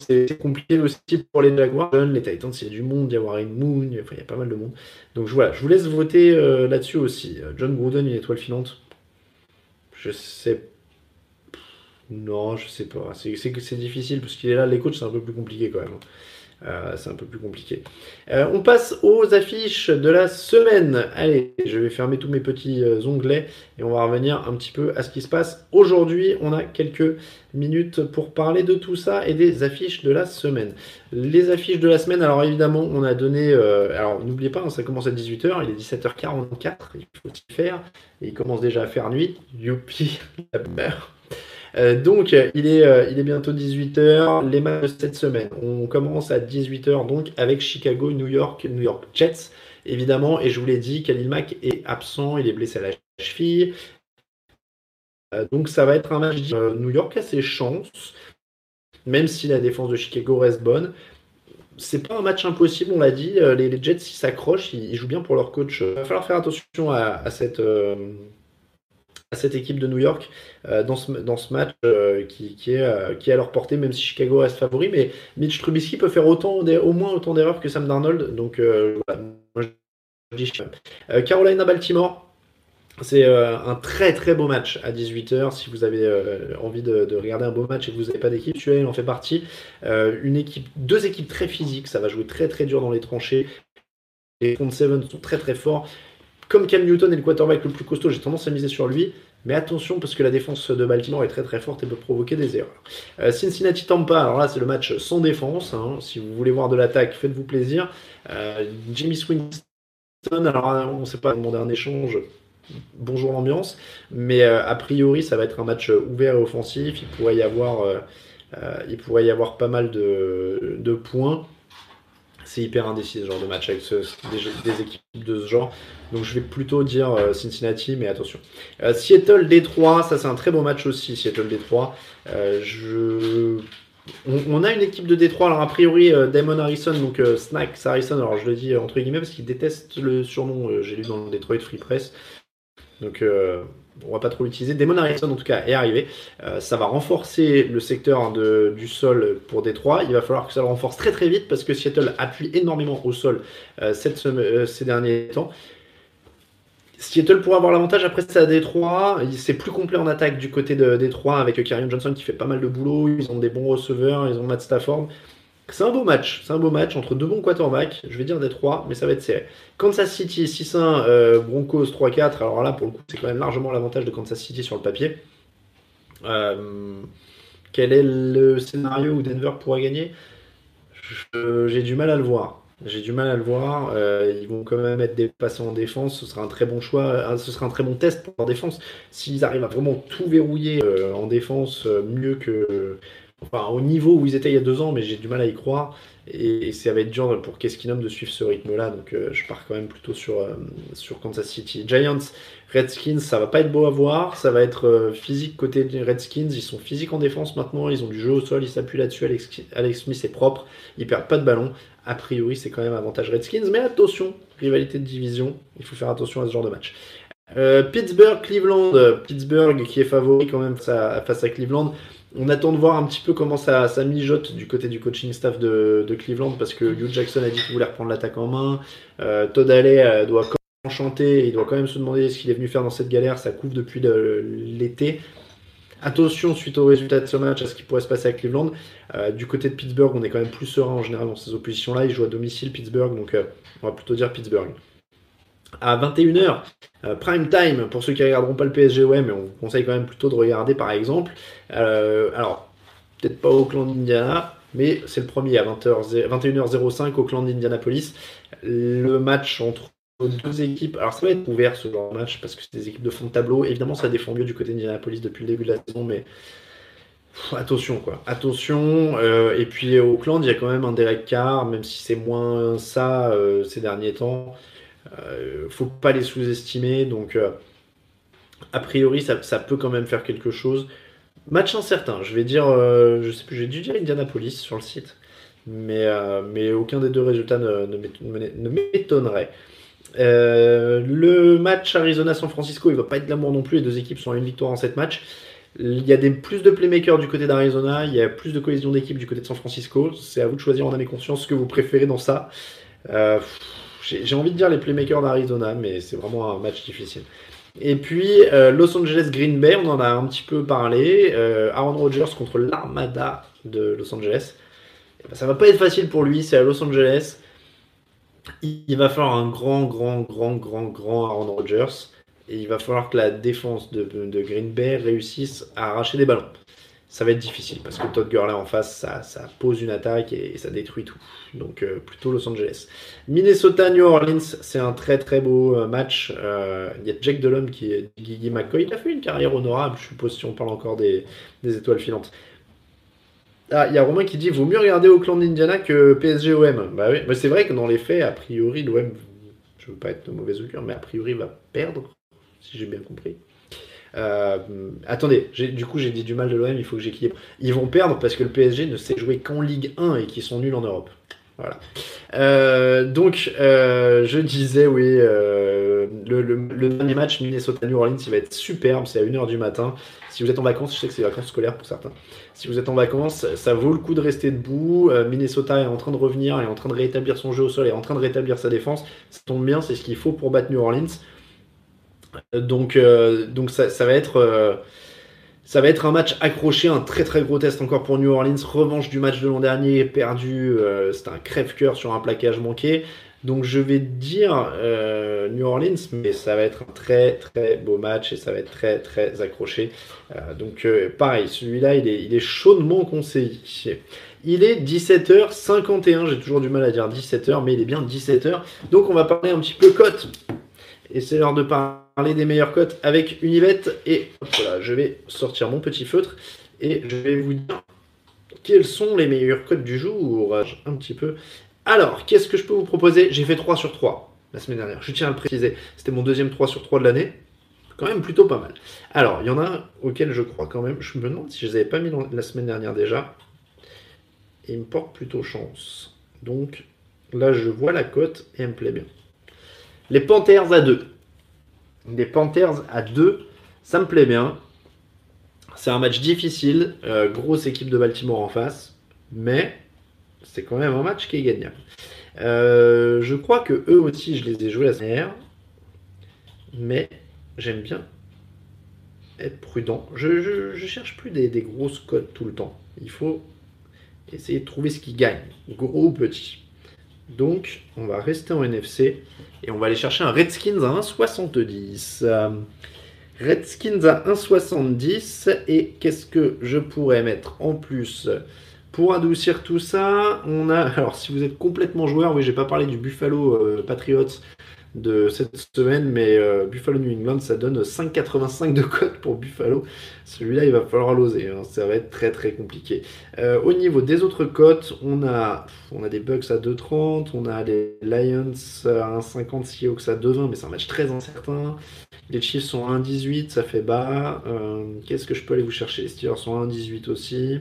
c'est compliqué aussi pour les Jaguars les Titans, il y a du monde, il y a Warren Moon, il y a pas mal de monde. Donc voilà, je vous laisse voter là-dessus aussi. John Gruden, une étoile filante? Je sais non, je sais pas. C'est difficile parce qu'il est là, les coachs, c'est un peu plus compliqué quand même. Euh, c'est un peu plus compliqué. Euh, on passe aux affiches de la semaine. Allez, je vais fermer tous mes petits euh, onglets et on va revenir un petit peu à ce qui se passe aujourd'hui. On a quelques minutes pour parler de tout ça et des affiches de la semaine. Les affiches de la semaine, alors évidemment, on a donné. alors n'oubliez pas, hein, ça commence à 18h, il est 17h44, il faut s'y faire. Il commence déjà à faire nuit. Youpi, la donc, il est, il est bientôt 18h. Les matchs de cette semaine. On commence à 18h donc avec Chicago, New York, New York Jets, évidemment. Et je vous l'ai dit, Khalil Mack est absent. Il est blessé à la cheville. donc, ça va être un match. New York a ses chances, même si la défense de Chicago reste bonne c'est pas un match impossible, on l'a dit. Euh, les, Jets, s'accrochent, ils, jouent bien pour leur coach. Il va falloir faire attention euh, à cette équipe de New York euh, dans, ce, match qui, qui, est, qui est à leur portée, même si Chicago reste favori. Mais Mitch Trubisky peut faire autant, au moins autant d'erreurs que Sam Darnold. Donc, voilà. Moi, je dis Carolina Baltimore. C'est euh, un très très beau match à 18h. Si vous avez euh, envie de, regarder un beau match et que vous n'avez pas d'équipe, celui-là il en fait partie. Euh, une équipe, deux équipes très physiques, ça va jouer très très dur dans les tranchées. Les front seven sont très très forts. Comme Cam Newton est le quarterback le plus costaud, j'ai tendance à miser sur lui. Mais attention parce que la défense de Baltimore est très très forte et peut provoquer des erreurs. Cincinnati Tampa, alors là c'est le match sans défense. Hein. Si vous voulez voir de l'attaque, faites-vous plaisir. Jimmy Winston, alors on ne sait pas demander un échange bonjour l'ambiance. Mais euh, a priori, ça va être un match ouvert et offensif. Il pourrait y avoir, euh, euh, il pourrait y avoir pas mal de, points. C'est hyper indécis ce genre de match avec des, équipes de ce genre. Donc je vais plutôt dire Cincinnati, mais attention. Seattle Détroit, ça c'est un très beau match aussi. Seattle Détroit. je on, a une équipe de Détroit, alors a priori Damon Harrison, donc Snack Harrison, alors je le dis entre guillemets parce qu'il déteste le surnom, j'ai lu dans le Detroit Free Press, donc euh, on va pas trop l'utiliser. Demon Harrison en tout cas est arrivé. Euh, ça va renforcer le secteur du sol pour Détroit. Il va falloir que ça le renforce très très vite parce que Seattle appuie énormément au sol euh, ces derniers temps. Seattle pourra avoir l'avantage après c'est à Détroit. C'est plus complet en attaque du côté de Détroit avec Karion Johnson qui fait pas mal de boulot. Ils ont des bons receveurs, ils ont Matt Stafford. C'est un beau match, c'est un beau match entre deux bons quarterbacks, je vais dire des trois, mais ça va être serré. Kansas City 6-1, euh, Broncos 3-4, alors là pour le coup c'est quand même largement l'avantage de Kansas City sur le papier. Euh, quel est le scénario où Denver pourrait gagner? J'ai du mal à le voir. J'ai du mal à le voir. Euh, ils vont quand même être dépassés en défense. Ce sera un très bon choix. Ce sera un très bon test pour leur défense. S'ils arrivent à vraiment tout verrouiller en défense, mieux que au niveau où ils étaient il y a deux ans, mais j'ai du mal à y croire. Et, ça va être dur pour Keskinum de suivre ce rythme-là. Donc euh, je pars quand même plutôt sur, euh, sur Kansas City. Giants, Redskins, ça va pas être beau à voir. Ça va être euh, physique côté Redskins. Ils sont physiques en défense maintenant. Ils ont du jeu au sol. Ils s'appuient là-dessus. Alex, Alex, Smith est propre. Ils perdent pas de ballon. A priori, c'est quand même avantage Redskins. Mais attention, rivalité de division. Il faut faire attention à ce genre de match. Pittsburgh, Cleveland. Pittsburgh qui est favori quand même face à Cleveland. On attend de voir un petit peu comment ça, ça mijote du côté du coaching staff de, Cleveland parce que Hugh Jackson a dit qu'il voulait reprendre l'attaque en main. Euh, Todd Alley euh, doit chanter, il doit quand même se demander ce qu'il est venu faire dans cette galère. Ça couvre depuis l'été. Attention suite au résultat de ce match à ce qui pourrait se passer à Cleveland. Euh, du côté de Pittsburgh, on est quand même plus serein en général dans ces oppositions-là. Ils jouent à domicile Pittsburgh, donc on va plutôt dire Pittsburgh à 21h, euh, prime time, pour ceux qui ne regarderont pas le PSG, ouais, mais on vous conseille quand même plutôt de regarder par exemple. Euh, alors, peut-être pas Auckland, Indiana, mais c'est le premier à 20h, 21h05, Auckland, Indianapolis. Le match entre deux équipes. Alors, ça va être ouvert ce genre de match parce que c'est des équipes de fond de tableau. Évidemment, ça défend mieux du côté d'Indianapolis depuis le début de la saison, mais attention quoi. Attention. Euh, et puis, Auckland, il y a quand même un Derek Carr, même si c'est moins ça ces derniers temps. Euh, faut pas les sous-estimer. Donc, euh, a priori, ça, peut quand même faire quelque chose. Match incertain. Je vais dire, euh, je sais plus, j'ai dû dire Indianapolis sur le site, mais, mais aucun des deux résultats ne, ne m'étonnerait. le match Arizona-San Francisco, il va pas être de l'amour non plus. Les deux équipes sont à une victoire en 7 matchs. Il y a des, plus de playmakers du côté d'Arizona, il y a plus de cohésion d'équipe du côté de San Francisco. C'est à vous de choisir en âme et conscience ce que vous préférez dans ça. J'ai envie de dire les playmakers d'Arizona, mais c'est vraiment un match difficile. Et puis euh, Los Angeles Green Bay, on en a un petit peu parlé. Euh, Aaron Rodgers contre l'Armada de Los Angeles. Ça ben, ça va pas être facile pour lui, c'est à Los Angeles. Il, va falloir un grand, grand, grand, grand, grand Aaron Rodgers. Et il va falloir que la défense de Green Bay réussisse à arracher des ballons. Ça va être difficile parce que Todd Gurley en face, ça, pose une attaque et, ça détruit tout. Donc euh, plutôt Los Angeles. Minnesota, New Orleans, c'est un très très beau euh, match. Euh, il y a Jack Delhomme qui est Guigui McCoy. Il a fait une carrière honorable, je suppose, si on parle encore des, étoiles filantes. Ah, il y a Romain qui dit vaut mieux regarder Oakland Indiana que PSG OM. Bah oui, mais c'est vrai que dans les faits, a priori, l'OM, je veux pas être de mauvais augure, mais a priori va perdre, si j'ai bien compris. Euh, attendez, du coup j'ai dit du mal de l'OM, il faut que j'équilibre. Ils vont perdre parce que le PSG ne sait jouer qu'en Ligue 1 et qu'ils sont nuls en Europe. Voilà. Euh, donc, euh, je disais, oui, le, dernier match Minnesota-New Orleans, il va être superbe, c'est à 1h du matin. Si vous êtes en vacances, je sais que c'est vacances scolaires pour certains. Si vous êtes en vacances, ça vaut le coup de rester debout. Minnesota est en train de revenir, est en train de rétablir son jeu au sol, est en train de rétablir sa défense. Ça tombe bien, c'est ce qu'il faut pour battre New Orleans. Donc, euh, donc ça, va être, euh, ça va être un match accroché, un très très gros test encore pour New Orleans. Revanche du match de l'an dernier, perdu. Euh, c'était un crève-cœur sur un plaquage manqué. Donc je vais dire New Orleans, mais ça va être un très très beau match et ça va être très très accroché. donc pareil, celui-là il est, il est chaudement conseillé. Il est 17h51, j'ai toujours du mal à dire 17h, mais il est bien 17h. Donc on va parler un petit peu cote. Et c'est l'heure de parler parler des meilleures cotes avec Unibet. Et voilà, je vais sortir mon petit feutre et je vais vous dire quelles sont les meilleures cotes du jour. Un petit peu. Alors, qu'est-ce que je peux vous proposer? J'ai fait 3 sur 3 la semaine dernière. Je tiens à le préciser. C'était mon deuxième 3 sur 3 de l'année. Quand même plutôt pas mal. Alors, il y en a auquel je crois quand même. Je me demande si je les avais pas mis la semaine dernière déjà. Il me porte plutôt chance. Donc, là, je vois la cote et elle me plaît bien. Les Panthers à 2 des Panthers à 2, ça me plaît bien. C'est un match difficile, euh, grosse équipe de Baltimore en face, mais c'est quand même un match qui est gagnable. Euh, je crois que eux aussi, je les ai joués la semaine dernière, mais j'aime bien être prudent. Je, je, cherche plus des, des, grosses codes tout le temps. Il faut essayer de trouver ce qui gagne, gros ou petit. Donc, on va rester en NFC et on va aller chercher un Redskins à 1,70. Euh, Redskins à 1,70 et qu'est-ce que je pourrais mettre en plus pour adoucir tout ça? On a, alors si vous êtes complètement joueur, oui, j'ai pas parlé du Buffalo euh, Patriots de cette semaine, mais euh, Buffalo New England, ça donne 5,85 de cote pour Buffalo. Celui-là, il va falloir l'oser, hein. ça va être très très compliqué. Euh, au niveau des autres cotes, on a, des Bucks à 2,30, on a les Lions à 1,50, Seahawks à 2,20, mais c'est un match très incertain. Les Chiefs sont à 1,18, ça fait bas. Euh, qu'est-ce que je peux aller vous chercher? Les Steelers sont à 1,18 aussi.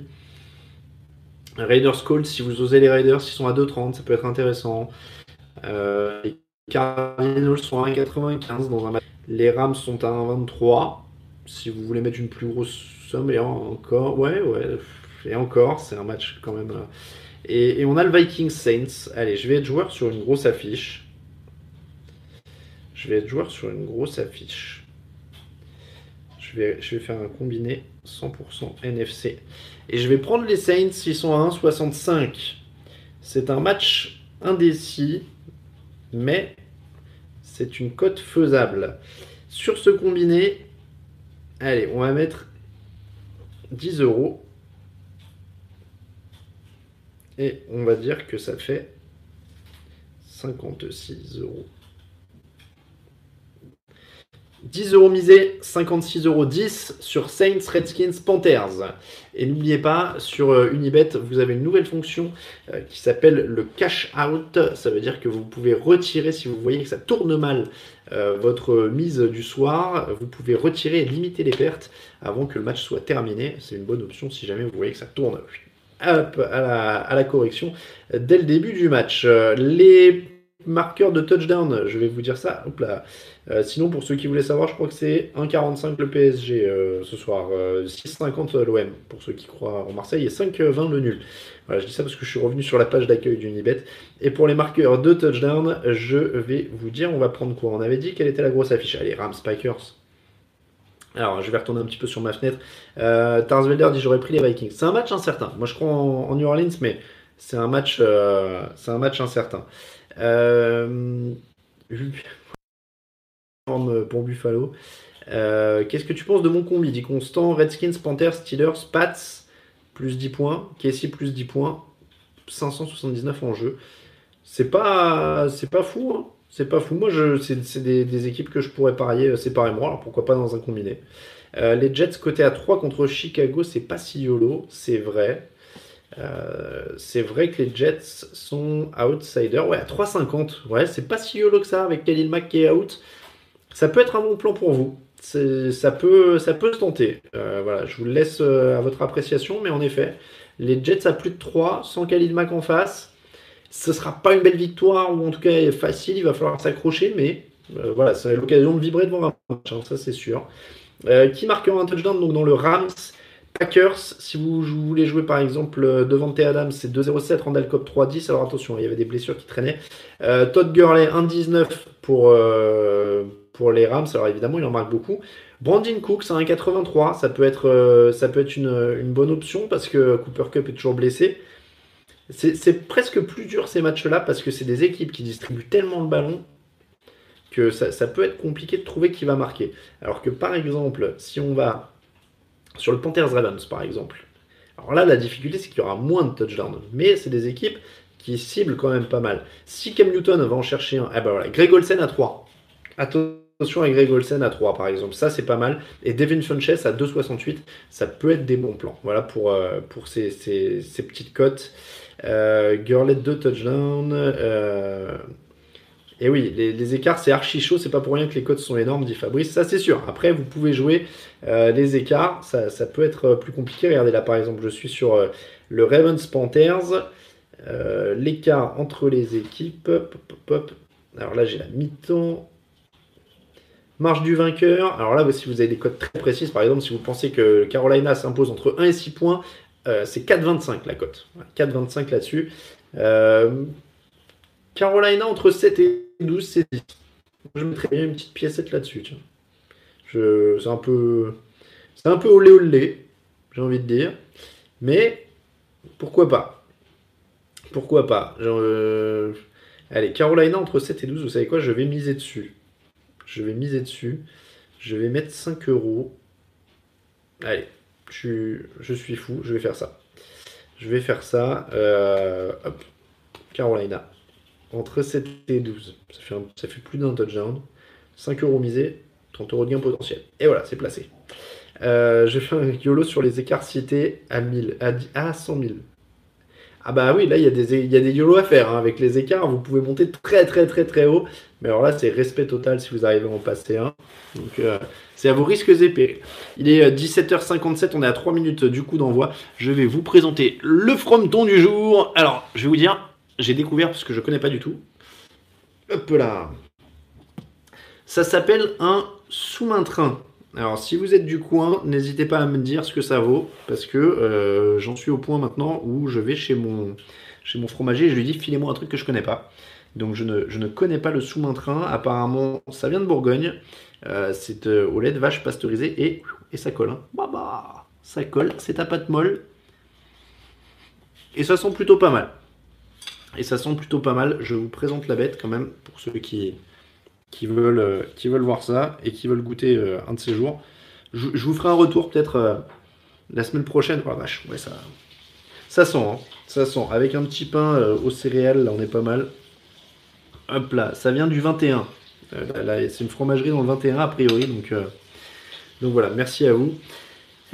Raiders Colts, si vous osez les Raiders, ils sont à 2,30, ça peut être intéressant. Cardinals sont à 1,95 dans un match. Les Rams sont à 1,23. Si vous voulez mettre une plus grosse somme, et encore, ouais, ouais, et encore, c'est un match quand même. Euh, et, on a le Vikings Saints. Allez, je vais être joueur sur une grosse affiche. Je vais être joueur sur une grosse affiche. Je vais, je vais faire un combiné 100% NFC. Et je vais prendre les Saints, ils sont à 1,65. C'est un match indécis, mais c'est une cote faisable. Sur ce combiné, allez, on va mettre 10 euros. Et on va dire que ça fait 56 euros. 10 euros misés, 56 euros 10 sur Saints, Redskins, Panthers. Et n'oubliez pas, sur euh, Unibet, vous avez une nouvelle fonction euh, qui s'appelle le cash out. Ça veut dire que vous pouvez retirer, si vous voyez que ça tourne mal euh, votre mise du soir, vous pouvez retirer et limiter les pertes avant que le match soit terminé. C'est une bonne option si jamais vous voyez que ça tourne à à la correction dès le début du match. Les marqueurs de touchdown, je vais vous dire ça. Euh, sinon, pour ceux qui voulaient savoir, je crois que c'est 1,45 le PSG euh, ce soir, 6,50 euh, l'OM pour ceux qui croient en Marseille et 5,20 le nul. Voilà, je dis ça parce que je suis revenu sur la page d'accueil d'Unibet. Et pour les marqueurs de touchdown, je vais vous dire, on va prendre quoi? On avait dit quelle était la grosse affiche. Allez, Rams Spikers. Alors, je vais retourner un petit peu sur ma fenêtre. Euh, Tarsvelder dit j'aurais pris les Vikings. C'est un match incertain. Moi, je crois en, New Orleans, mais c'est un c'est un match incertain. Euh, pour Buffalo. Qu'est-ce que tu penses de mon combi? Dit Constant, Redskins, Panthers, Steelers, Pats, plus 10 points, Casey plus 10 points, 579 en jeu. C'est pas, pas fou, hein. c'est pas fou. Moi, c'est, des, équipes que je pourrais parier séparément, alors pourquoi pas dans un combiné? les Jets côté à 3 contre Chicago, c'est pas si yolo, c'est vrai. Euh, c'est vrai que les Jets sont outsiders. Ouais, à 3,50. Ouais, c'est pas si yolo que ça avec Khalil Mack qui est out. Ça peut être un bon plan pour vous. Ça peut, ça peut se tenter. Euh, voilà, je vous le laisse euh, à votre appréciation, mais en effet, les Jets à plus de 3, sans Khalil Mack en face, ce sera pas une belle victoire, ou en tout cas facile, il va falloir s'accrocher, mais voilà, c'est l'occasion de vibrer devant un match, hein, ça c'est sûr. qui marquera un touchdown donc dans le Rams Packers, si vous, voulez jouer par exemple euh, devant T. Adams, c'est 2-0-7, Randall Cobb 3-10. Alors attention, il y avait des blessures qui traînaient. Euh, Todd Gurley 1-19 pour, euh, pour les Rams. Alors évidemment, il en marque beaucoup. Brandon Cooks 1-83, ça peut être, ça peut être une, bonne option parce que Cooper Cup est toujours blessé. C'est presque plus dur ces matchs-là parce que c'est des équipes qui distribuent tellement le ballon que ça peut être compliqué de trouver qui va marquer. Alors que par exemple, si on va sur le Panthers Ravens, par exemple. Alors là, la difficulté, c'est qu'il y aura moins de touchdowns. Mais c'est des équipes qui ciblent quand même pas mal. Si Cam Newton va en chercher un, eh ben voilà, Greg Olsen à 3. Attention à Greg Olsen à 3, par exemple. Ça, c'est pas mal. Et Devin Funches à 2,68, ça peut être des bons plans. Voilà pour, euh, ces, petites cotes. Euh, Gurley 2 touchdowns. Euh, et oui, les, écarts, c'est archi chaud, c'est pas pour rien que les cotes sont énormes, dit Fabrice, ça c'est sûr. Après, vous pouvez jouer euh, les écarts, ça, peut être euh, plus compliqué. Regardez là, par exemple, je suis sur euh, le Ravens Panthers, l'écart entre les équipes. Alors là, j'ai la mi-temps. Marge du vainqueur. Alors là, si vous avez des cotes très précises, par exemple, si vous pensez que Carolina s'impose entre 1 et 6 points, c'est 4,25 la cote. 4,25 là-dessus. Carolina entre 7 et 12, c'est 10. Je mettrais bien une petite piècette là-dessus. C'est un peu. C'est un peu olé olé, j'ai envie de dire. Mais pourquoi pas? Pourquoi pas? Euh, Allez, Carolina entre 7 et 12, vous savez quoi? Je vais miser dessus. Je vais miser dessus. Je vais mettre 5 euros. Allez, je, je suis fou, je vais faire ça. Je vais faire ça. Euh, hop, Carolina entre 7 et 12. Ça fait, ça fait plus d'un touchdown. 5 euros misés, 30 euros de gain potentiel. Et voilà, c'est placé. Euh, je fais un YOLO sur les écarts cités à 1000, à, 100 000. Ah bah oui, là il y, a des, y a des YOLO à faire. Hein. Avec les écarts, vous pouvez monter très très très très haut. Mais alors là, c'est respect total si vous arrivez à en passer un. Donc euh, c'est à vos risques et périls. Il est 17h57, euh, on est à 3 minutes du coup d'envoi. Je vais vous présenter le frometon du jour. Alors, je vais vous dire, j'ai découvert parce que je connais pas du tout. Hop là. Ça s'appelle un sous-main train. Alors si vous êtes du coin, n'hésitez pas à me dire ce que ça vaut parce que euh, j'en suis au point maintenant où je vais chez mon, chez mon fromager et je lui dis filez-moi un truc que je connais pas. Donc je ne, je ne connais pas le sous-main train. Apparemment ça vient de Bourgogne. Euh, c'est euh, au lait de vache pasteurisé et, et ça colle. Hein. Bah, bah, ça colle, c'est à pâte molle. Et ça sent plutôt pas mal. Et ça sent plutôt pas mal. Je vous présente la bête quand même pour ceux qui, euh, veulent voir ça et qui veulent goûter euh, un de ces jours. Je, vous ferai un retour peut-être euh, la semaine prochaine. Oh, vache, ouais, ça, ça sent, hein. ça sent. Avec un petit pain aux céréales, là on est pas mal. Hop là, ça vient du 21. c'est une fromagerie dans le 21 a priori, donc, donc voilà, merci à vous.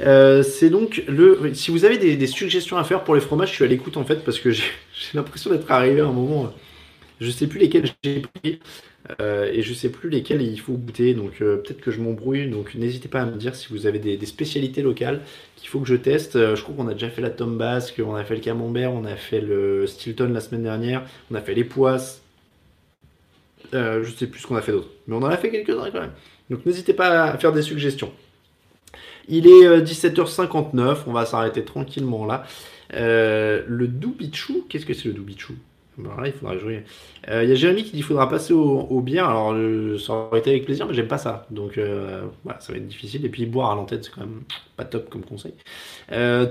Euh, c'est donc le. Si vous avez des, suggestions à faire pour les fromages, je suis à l'écoute en fait parce que j'ai l'impression d'être arrivé à un moment. Je sais plus lesquels j'ai pris euh, et je sais plus lesquels il faut goûter. Donc euh, peut-être que je m'embrouille. Donc n'hésitez pas à me dire si vous avez des, spécialités locales qu'il faut que je teste. je crois qu'on a déjà fait la tome basque, on a fait le camembert, on a fait le Stilton la semaine dernière, on a fait les poisses. je sais plus ce qu'on a fait d'autre, mais on en a fait quelques-uns quand même. Donc n'hésitez pas à faire des suggestions. Il est 17h59, euh, on va s'arrêter tranquillement là. Euh, le Doubichou, qu'est-ce que c'est le Doubichou là, il faudra jouer. Euh, il y a Jérémy qui dit qu'il faudra passer au, bière. Alors, ça aurait été avec plaisir, mais j'aime pas ça. Donc, ça va être difficile. Et puis, boire à l'entête, c'est quand même pas top comme conseil.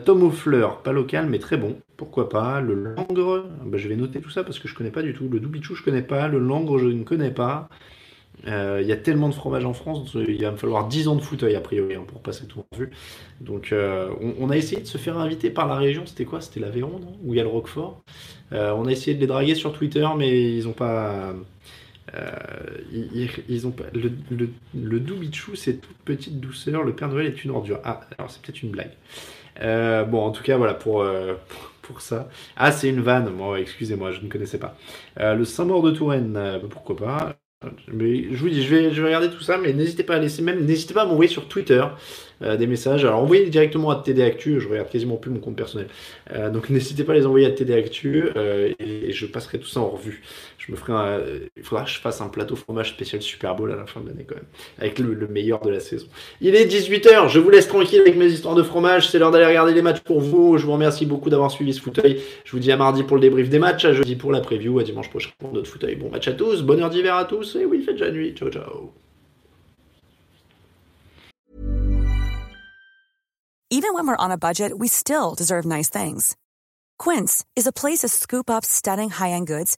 Tom aux fleurs, pas local, mais très bon. Pourquoi pas. Le langre, bah, je vais noter tout ça parce que je connais pas du tout. Le Doubichou, je connais pas. Le langre, je ne connais pas. Il y a tellement de fromage en France, il va me falloir 10 ans de fauteuil a priori hein, pour passer tout en vue. Donc on, on, a essayé de se faire inviter par la région, c'était quoi? C'était l'Aveyron, non Où il y a le Roquefort. on a essayé de les draguer sur Twitter, mais ils n'ont pas euh, ils, ont le, le Doubichou, c'est toute petite douceur. Le Père Noël est une ordure. Ah, alors c'est peut-être une blague. Euh, bon, en tout cas, voilà pour, euh, pour ça. Ah, c'est une vanne. Bon, excusez-moi, je ne connaissais pas. le Saint-Maur de Touraine, pourquoi pas. Je vous dis, je vais, je vais regarder tout ça, mais n'hésitez pas à laisser même, n'hésitez pas à m'envoyer sur Twitter euh, des messages. Alors envoyez directement à TD Actu, je regarde quasiment plus mon compte personnel. Euh, donc n'hésitez pas à les envoyer à TD Actu euh, et, je passerai tout ça en revue. Je me un, il faudra que je fasse un plateau fromage spécial Super Bowl à la fin de l'année quand même, avec le, le, meilleur de la saison. Il est 18h, je vous laisse tranquille avec mes histoires de fromage, c'est l'heure d'aller regarder les matchs pour vous. Je vous remercie beaucoup d'avoir suivi ce fauteuil. Je vous dis à mardi pour le débrief des matchs, à jeudi pour la preview, à dimanche prochain pour d'autres fauteuils. Bon match à tous, bonne heure d'hiver à tous et oui, faites déjà nuit. Ciao ciao. Even when we're on a budget, we still deserve nice things. Quince is a place to scoop up stunning high-end goods